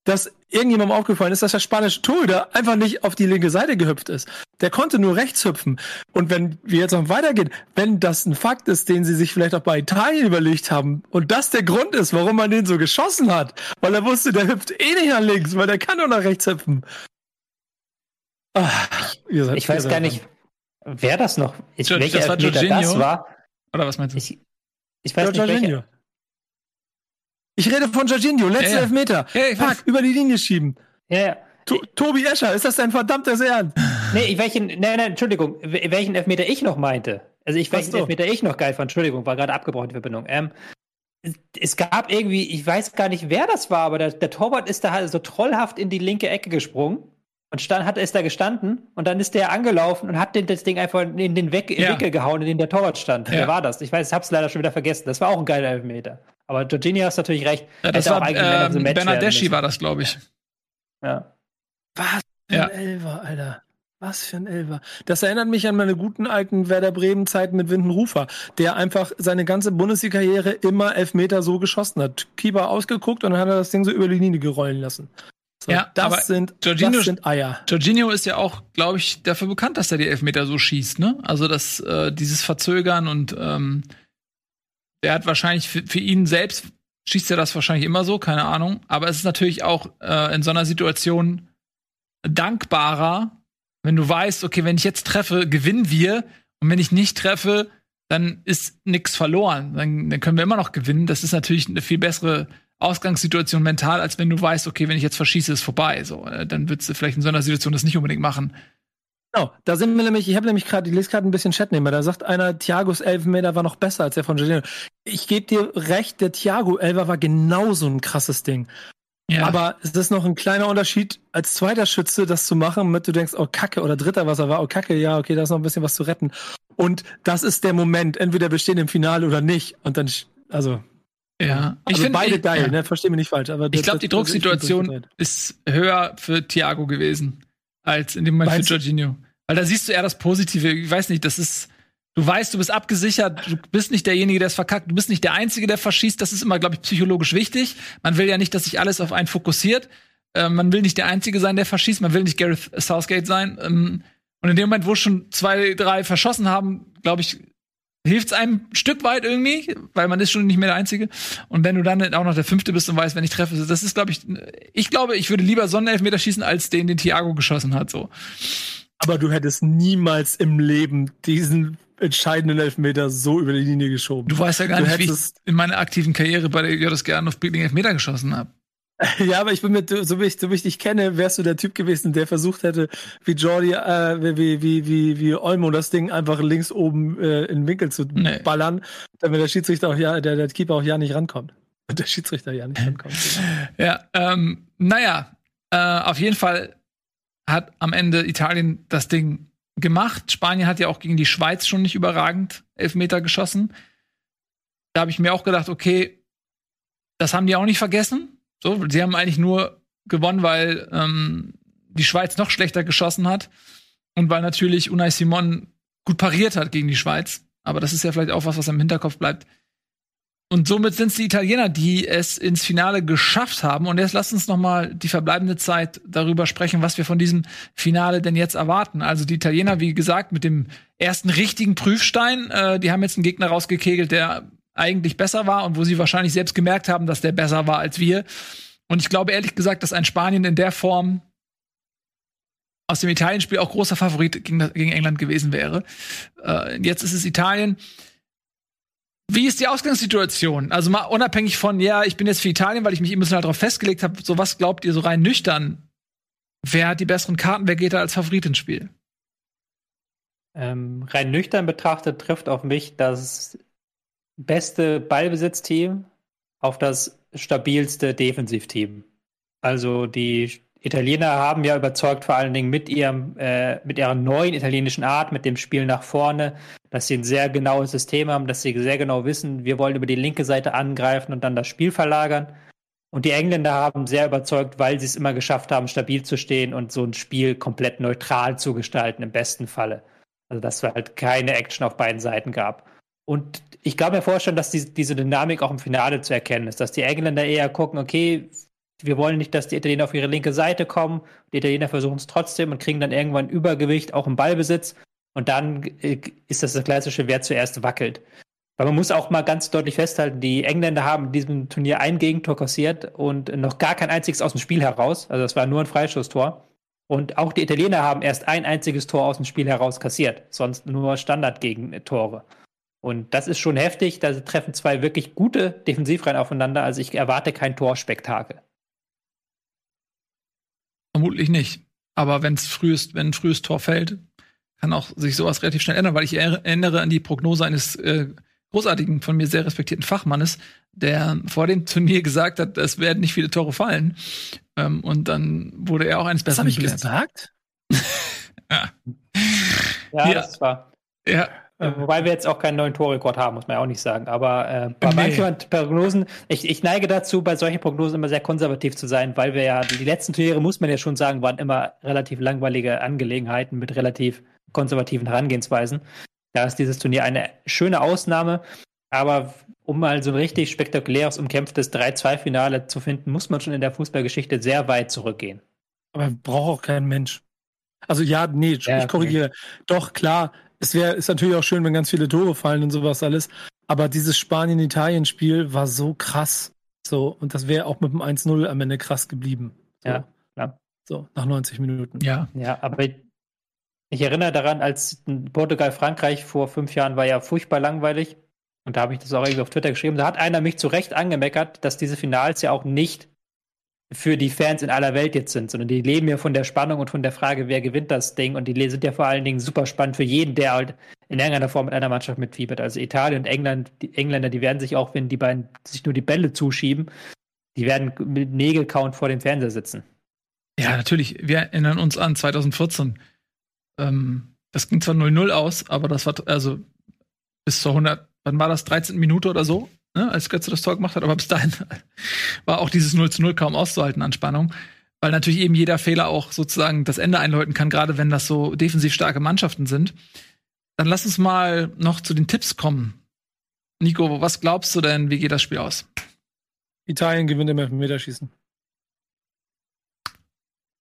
dass irgendjemandem aufgefallen ist, dass der spanische Torhüter einfach nicht auf die linke Seite gehüpft ist. Der konnte nur rechts hüpfen. Und wenn wir jetzt noch weitergehen, wenn das ein Fakt ist, den sie sich vielleicht auch bei Italien überlegt haben und das der Grund ist, warum man den so geschossen hat, weil er wusste, der hüpft eh nicht nach links, weil der kann nur nach rechts hüpfen. Ach, seid, ich weiß gar nicht, wer das noch ist, welcher das war das war. Oder was meinst du? Ich, ich weiß nicht, welche. Ich rede von Jorginho, letzter ja, ja. Elfmeter. Ja, Fuck, über die Linie schieben. Ja, ja. To Tobi Escher, ist das dein verdammtes Ernst? Nee, welchen, nein, nein, Entschuldigung, welchen Elfmeter ich noch meinte. Also ich welchen Elfmeter ich noch geil fand, Entschuldigung, war gerade abgebrochen die Verbindung. Ähm, es gab irgendwie, ich weiß gar nicht, wer das war, aber der, der Torwart ist da halt so trollhaft in die linke Ecke gesprungen und stand, hat, ist da gestanden und dann ist der angelaufen und hat den, das Ding einfach in den Weg, ja. Winkel gehauen, in den der Torwart stand. Ja. Wer war das? Ich weiß, ich hab's leider schon wieder vergessen. Das war auch ein geiler Elfmeter. Aber Jorginho hast natürlich recht. Ja, das war äh, so Bernadeschi war das, glaube ich. Ja. Was für ein Elfer, Alter. Was für ein Elfer. Das erinnert mich an meine guten alten Werder Bremen Zeiten mit Windenrufer, der einfach seine ganze Bundesliga-Karriere immer Elfmeter so geschossen hat. Keeper ausgeguckt und dann hat er das Ding so über die Linie gerollen lassen. So, ja, das, aber sind, Jorginho, das sind Eier. Jorginho ist ja auch, glaube ich, dafür bekannt, dass er die Elfmeter so schießt, ne? Also das, äh, dieses Verzögern und ähm, der hat wahrscheinlich für, für, ihn selbst schießt er das wahrscheinlich immer so, keine Ahnung. Aber es ist natürlich auch äh, in so einer Situation dankbarer, wenn du weißt, okay, wenn ich jetzt treffe, gewinnen wir. Und wenn ich nicht treffe, dann ist nichts verloren. Dann, dann können wir immer noch gewinnen. Das ist natürlich eine viel bessere Ausgangssituation mental, als wenn du weißt, okay, wenn ich jetzt verschieße, ist vorbei. So, äh, dann würdest du vielleicht in so einer Situation das nicht unbedingt machen. Genau, da sind wir nämlich, ich habe nämlich gerade, ich lese gerade ein bisschen Chat nehmen, da sagt einer, Thiagos Elfmeter war noch besser als der von Jorginho. Ich gebe dir recht, der Thiago Elfer war genauso ein krasses Ding. Ja. Aber es ist noch ein kleiner Unterschied, als zweiter Schütze das zu machen, damit du denkst, oh Kacke, oder dritter, was er war, oh Kacke, ja, okay, da ist noch ein bisschen was zu retten. Und das ist der Moment, entweder wir stehen im Finale oder nicht. Und dann, also, ja, ich also finde beide geil, ja. ne? Versteh mich nicht falsch. Aber ich glaube, die Drucksituation ist höher für Thiago gewesen als in dem Moment Meinst für Jorginho. Weil da siehst du eher das Positive. Ich weiß nicht, das ist, du weißt, du bist abgesichert, du bist nicht derjenige, der es verkackt, du bist nicht der Einzige, der verschießt. Das ist immer, glaube ich, psychologisch wichtig. Man will ja nicht, dass sich alles auf einen fokussiert. Äh, man will nicht der Einzige sein, der verschießt. Man will nicht Gareth Southgate sein. Ähm, und in dem Moment, wo schon zwei, drei verschossen haben, glaube ich, hilft es einem ein Stück weit irgendwie, weil man ist schon nicht mehr der Einzige. Und wenn du dann auch noch der Fünfte bist und weißt, wenn ich treffe, das ist, glaube ich, ich glaube, ich würde lieber Sonnenelfmeter schießen, als den, den Thiago geschossen hat, so. Aber du hättest niemals im Leben diesen entscheidenden Elfmeter so über die Linie geschoben. Du weißt ja gar du nicht, wie ich in meiner aktiven Karriere bei der JSG auf Bieling Elfmeter geschossen habe. Ja, aber ich bin mit, so wie ich, so wie ich dich kenne, wärst du der Typ gewesen, der versucht hätte, wie Jordi, äh, wie, wie, wie, wie Olmo das Ding einfach links oben äh, in den Winkel zu nee. ballern, damit der Schiedsrichter auch ja, der, der Keeper auch ja nicht rankommt. Und der Schiedsrichter ja nicht rankommt. ja, ähm, naja, äh, auf jeden Fall hat am Ende Italien das Ding gemacht. Spanien hat ja auch gegen die Schweiz schon nicht überragend Elfmeter geschossen. Da habe ich mir auch gedacht, okay, das haben die auch nicht vergessen so, sie haben eigentlich nur gewonnen, weil ähm, die Schweiz noch schlechter geschossen hat und weil natürlich Unai Simon gut pariert hat gegen die Schweiz. Aber das ist ja vielleicht auch was, was im Hinterkopf bleibt. und somit sind es die Italiener, die es ins Finale geschafft haben. Und jetzt lasst uns noch mal die verbleibende Zeit darüber sprechen, was wir von diesem Finale denn jetzt erwarten. Also die Italiener, wie gesagt, mit dem ersten richtigen Prüfstein, äh, die haben jetzt einen Gegner rausgekegelt, der eigentlich besser war und wo sie wahrscheinlich selbst gemerkt haben, dass der besser war als wir. Und ich glaube ehrlich gesagt, dass ein Spanien in der Form aus dem Italien-Spiel auch großer Favorit gegen, gegen England gewesen wäre. Äh, jetzt ist es Italien. Wie ist die Ausgangssituation? Also mal unabhängig von, ja, ich bin jetzt für Italien, weil ich mich emotional darauf festgelegt habe, so was glaubt ihr so rein nüchtern? Wer hat die besseren Karten? Wer geht da als Favorit ins Spiel? Ähm, rein nüchtern betrachtet trifft auf mich das beste Ballbesitzteam auf das stabilste Defensivteam. Also die Italiener haben ja überzeugt, vor allen Dingen mit ihrem, äh, mit ihrer neuen italienischen Art, mit dem Spiel nach vorne, dass sie ein sehr genaues System haben, dass sie sehr genau wissen, wir wollen über die linke Seite angreifen und dann das Spiel verlagern. Und die Engländer haben sehr überzeugt, weil sie es immer geschafft haben, stabil zu stehen und so ein Spiel komplett neutral zu gestalten, im besten Falle. Also, dass es halt keine Action auf beiden Seiten gab. Und ich kann mir vorstellen, dass die, diese Dynamik auch im Finale zu erkennen ist, dass die Engländer eher gucken, okay, wir wollen nicht, dass die Italiener auf ihre linke Seite kommen. Die Italiener versuchen es trotzdem und kriegen dann irgendwann Übergewicht, auch im Ballbesitz. Und dann äh, ist das das klassische, wer zuerst wackelt. Weil man muss auch mal ganz deutlich festhalten, die Engländer haben in diesem Turnier ein Gegentor kassiert und noch gar kein einziges aus dem Spiel heraus. Also das war nur ein Freistoßtor. Und auch die Italiener haben erst ein einziges Tor aus dem Spiel heraus kassiert, sonst nur Standardgegentore. Und das ist schon heftig. Da treffen zwei wirklich gute Defensivreihen aufeinander. Also ich erwarte kein Torspektakel. Vermutlich nicht. Aber wenn's frühest, wenn ein frühes Tor fällt, kann auch sich sowas relativ schnell ändern, weil ich erinnere an die Prognose eines äh, großartigen, von mir sehr respektierten Fachmannes, der vor dem Turnier gesagt hat, es werden nicht viele Tore fallen. Ähm, und dann wurde er auch eines Besseren Das habe ich gesagt? ja. Ja, Ja. das war. ja. Äh, Wobei wir jetzt auch keinen neuen Torrekord haben, muss man ja auch nicht sagen. Aber äh, bei Nee. manchen Prognosen, ich, ich neige dazu, bei solchen Prognosen immer sehr konservativ zu sein, weil wir ja, die letzten Turniere, muss man ja schon sagen, waren immer relativ langweilige Angelegenheiten mit relativ konservativen Herangehensweisen. Da ist dieses Turnier eine schöne Ausnahme. Aber um mal so ein richtig spektakuläres, umkämpftes 3-2-Finale zu finden, muss man schon in der Fußballgeschichte sehr weit zurückgehen. Aber braucht auch kein Mensch. Also ja, nee, Ja, ich korrigiere. Doch, klar, es wäre ist natürlich auch schön, wenn ganz viele Tore fallen und sowas alles. Aber dieses Spanien-Italien-Spiel war so krass. So, und das wäre auch mit dem 1-0 am Ende krass geblieben. So, Ja, klar. So, nach 90 Minuten. ja. Ja, aber ich, ich erinnere daran, als Portugal-Frankreich vor fünf Jahren war ja furchtbar langweilig. Und da habe ich das auch irgendwie auf Twitter geschrieben. Da hat einer mich zu Recht angemeckert, dass diese Finals ja auch nicht für die Fans in aller Welt jetzt sind, sondern die leben ja von der Spannung und von der Frage, wer gewinnt das Ding. Und die sind ja vor allen Dingen super spannend für jeden, der halt in irgendeiner Form mit einer Mannschaft mitfiebert. Also Italien und England, die Engländer, die werden sich auch, wenn die beiden sich nur die Bälle zuschieben, die werden mit Nägelcount vor dem Fernseher sitzen. Ja, natürlich. Wir erinnern uns an 2014. Ähm, das ging zwar 0-0 aus, aber das war also bis zur 100, wann war das? 13. Minute oder so, ne, als Götze das Tor gemacht hat. Aber bis dahin war auch dieses 0 0 kaum auszuhalten an Spannung. Weil natürlich eben jeder Fehler auch sozusagen das Ende einläuten kann, gerade wenn das so defensiv starke Mannschaften sind. Dann lass uns mal noch zu den Tipps kommen. Nico, was glaubst du denn, wie geht das Spiel aus? Italien gewinnt im Elfmeterschießen.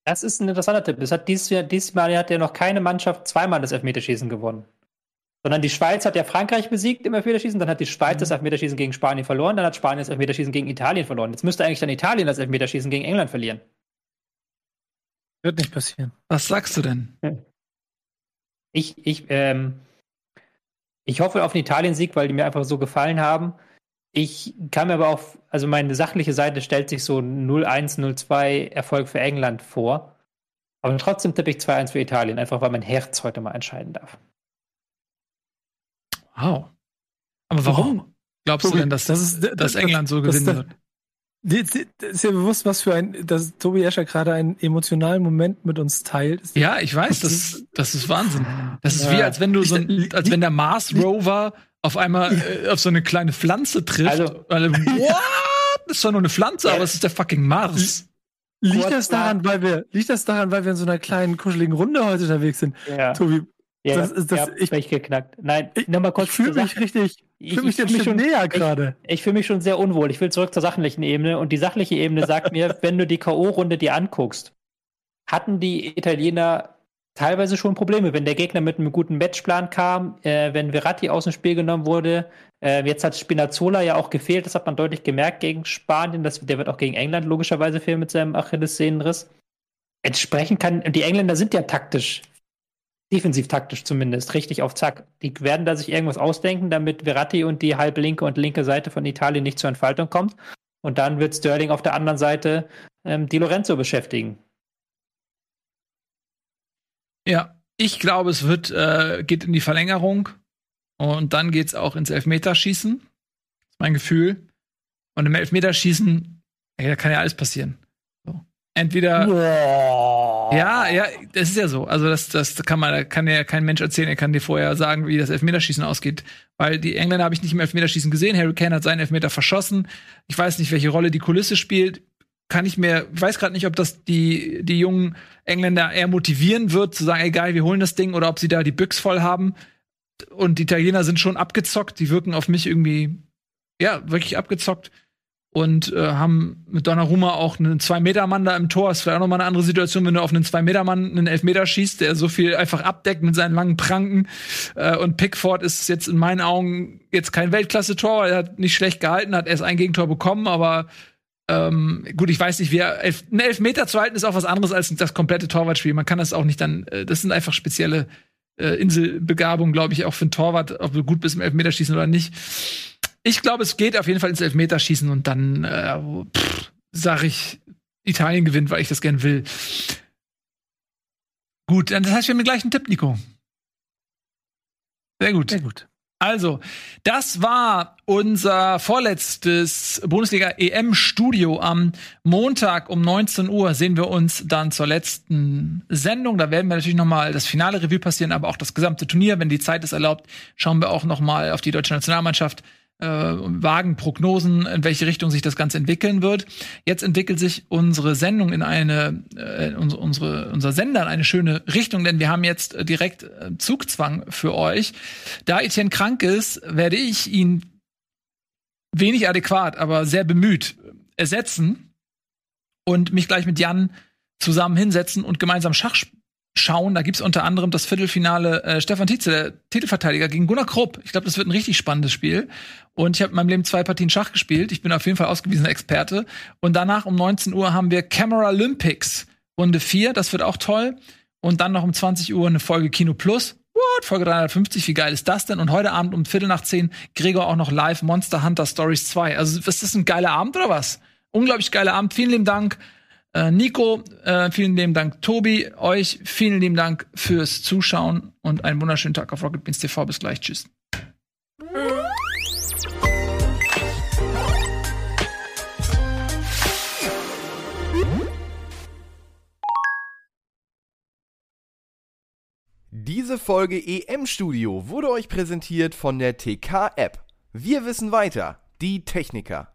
Das ist ein interessanter Tipp. Das hat dieses, Jahr, dieses Mal hat ja noch keine Mannschaft zweimal das Elfmeterschießen gewonnen. Sondern die Schweiz hat ja Frankreich besiegt im Elfmeterschießen, dann hat die Schweiz das Elfmeterschießen gegen Spanien verloren, dann hat Spanien das Elfmeterschießen gegen Italien verloren. Jetzt müsste eigentlich dann Italien das Elfmeterschießen gegen England verlieren. Wird nicht passieren. Was sagst du denn? Ich, ich, ähm, ich hoffe auf den Italien-Sieg, weil die mir einfach so gefallen haben. Ich kann mir aber auch, also meine sachliche Seite stellt sich so 0-1, 0-2 Erfolg für England vor. Aber trotzdem tippe ich 2-1 für Italien, einfach weil mein Herz heute mal entscheiden darf. Wow. Aber warum glaubst du Tobi, denn, dass, das ist- dass England so das- gewinnen das- wird? Dir dir- dir ist ja bewusst, was für ein, dass Tobi Escher gerade einen emotionalen Moment mit uns teilt. Ist- Ja, ich weiß, das, das ist Wahnsinn. Das ist Ja. wie, als wenn du so ein, als wenn der Mars Rover auf einmal äh, auf so eine kleine Pflanze trifft. Also- what? Das ist doch nur eine Pflanze, aber es ist der fucking Mars. Liegt das daran, weil wir, liegt das daran, weil wir in so einer kleinen, kuscheligen Runde heute unterwegs sind? Ja, Tobi, ja das ist das- ja, ich- ich, geknackt. Nein, ich- nochmal kurz ich fühle mich richtig, Ich fühle mich, fühl mich schon näher gerade. Ich, ich fühle mich schon sehr unwohl. Ich will zurück zur sachlichen Ebene. Und die sachliche Ebene sagt mir, wenn du die K.O.-Runde dir anguckst, hatten die Italiener teilweise schon Probleme, wenn der Gegner mit einem guten Matchplan kam, äh, wenn Verratti aus dem Spiel genommen wurde. Äh, jetzt hat Spinazzola ja auch gefehlt, das hat man deutlich gemerkt gegen Spanien. Das, der wird auch gegen England logischerweise fehlen mit seinem Achillessehnenriss. Entsprechend kann, die Engländer sind ja taktisch, defensiv taktisch zumindest, richtig auf Zack. Die werden da sich irgendwas ausdenken, damit Verratti und die halbe linke und linke Seite von Italien nicht zur Entfaltung kommt. Und dann wird Sterling auf der anderen Seite ähm, die Lorenzo beschäftigen. Ja, ich glaube, es wird, äh, geht in die Verlängerung und dann geht es auch ins Elfmeterschießen. Das ist mein Gefühl. Und im Elfmeterschießen, ey, da kann ja alles passieren. Entweder. Boah. Ja, ja, das ist ja so. Also das, das kann man, kann ja kein Mensch erzählen, er kann dir vorher sagen, wie das Elfmeterschießen ausgeht. Weil die Engländer habe ich nicht im Elfmeterschießen gesehen. Harry Kane hat seinen Elfmeter verschossen. Ich weiß nicht, welche Rolle die Kulisse spielt kann ich mir, weiß gerade nicht, ob das die, die jungen Engländer eher motivieren wird, zu sagen, egal, wir holen das Ding, oder ob sie da die Büchs voll haben. Und die Italiener sind schon abgezockt, die wirken auf mich irgendwie, ja, wirklich abgezockt. Und äh, haben mit Donnarumma auch einen Zwei-Meter-Mann da im Tor. Ist vielleicht auch nochmal eine andere Situation, wenn du auf einen Zwei-Meter-Mann einen Elfmeter schießt, der so viel einfach abdeckt mit seinen langen Pranken. Äh, und Pickford ist jetzt in meinen Augen jetzt kein Weltklasse-Tor. Er hat nicht schlecht gehalten, hat erst ein Gegentor bekommen, aber ähm, gut, ich weiß nicht, wer elf, ein Elfmeter zu halten ist auch was anderes als das komplette Torwartspiel. Man kann das auch nicht dann, äh, das sind einfach spezielle äh, Inselbegabungen, glaube ich, auch für einen Torwart, ob du gut bist im Elfmeterschießen oder nicht. Ich glaube, es geht auf jeden Fall ins Elfmeterschießen und dann äh, sage ich, Italien gewinnt, weil ich das gern will. Gut, dann das heißt, wir haben den gleichen Tipp, Nico. Sehr gut. Sehr gut. Also, das war unser vorletztes Bundesliga-EM-Studio. Am Montag um 19 Uhr sehen wir uns dann zur letzten Sendung. Da werden wir natürlich noch mal das finale Revue passieren, aber auch das gesamte Turnier. Wenn die Zeit es erlaubt, schauen wir auch noch mal auf die deutsche Nationalmannschaft äh, wagen Prognosen, in welche Richtung sich das Ganze entwickeln wird. Jetzt entwickelt sich unsere Sendung in eine, äh, unsere, unser Sender in eine schöne Richtung, denn wir haben jetzt äh, direkt äh, Zugzwang für euch. Da Etienne krank ist, werde ich ihn wenig adäquat, aber sehr bemüht ersetzen und mich gleich mit Jan zusammen hinsetzen und gemeinsam Schach schauen. Da gibt's unter anderem das Viertelfinale äh, Stefan Tietze, der Titelverteidiger, gegen Gunnar Krupp. Ich glaube, das wird ein richtig spannendes Spiel. Und ich habe in meinem Leben zwei Partien Schach gespielt. Ich bin auf jeden Fall ausgewiesener Experte. Und danach um 19 Uhr haben wir Camera Olympics, Runde 4. Das wird auch toll. Und dann noch um 20 Uhr eine Folge Kino Plus. What? Folge 350, wie geil ist das denn? Und heute Abend um Viertel nach zehn Gregor auch noch live Monster Hunter Stories 2. Also ist das ein geiler Abend oder was? Unglaublich geiler Abend. Vielen lieben Dank. Äh, Nico, äh, vielen lieben Dank. Tobi, euch vielen lieben Dank fürs Zuschauen und einen wunderschönen Tag auf Rocket Beans TV. Bis gleich. Tschüss. Diese Folge EM Studio wurde euch präsentiert von der TK App. Wir wissen weiter, die Techniker.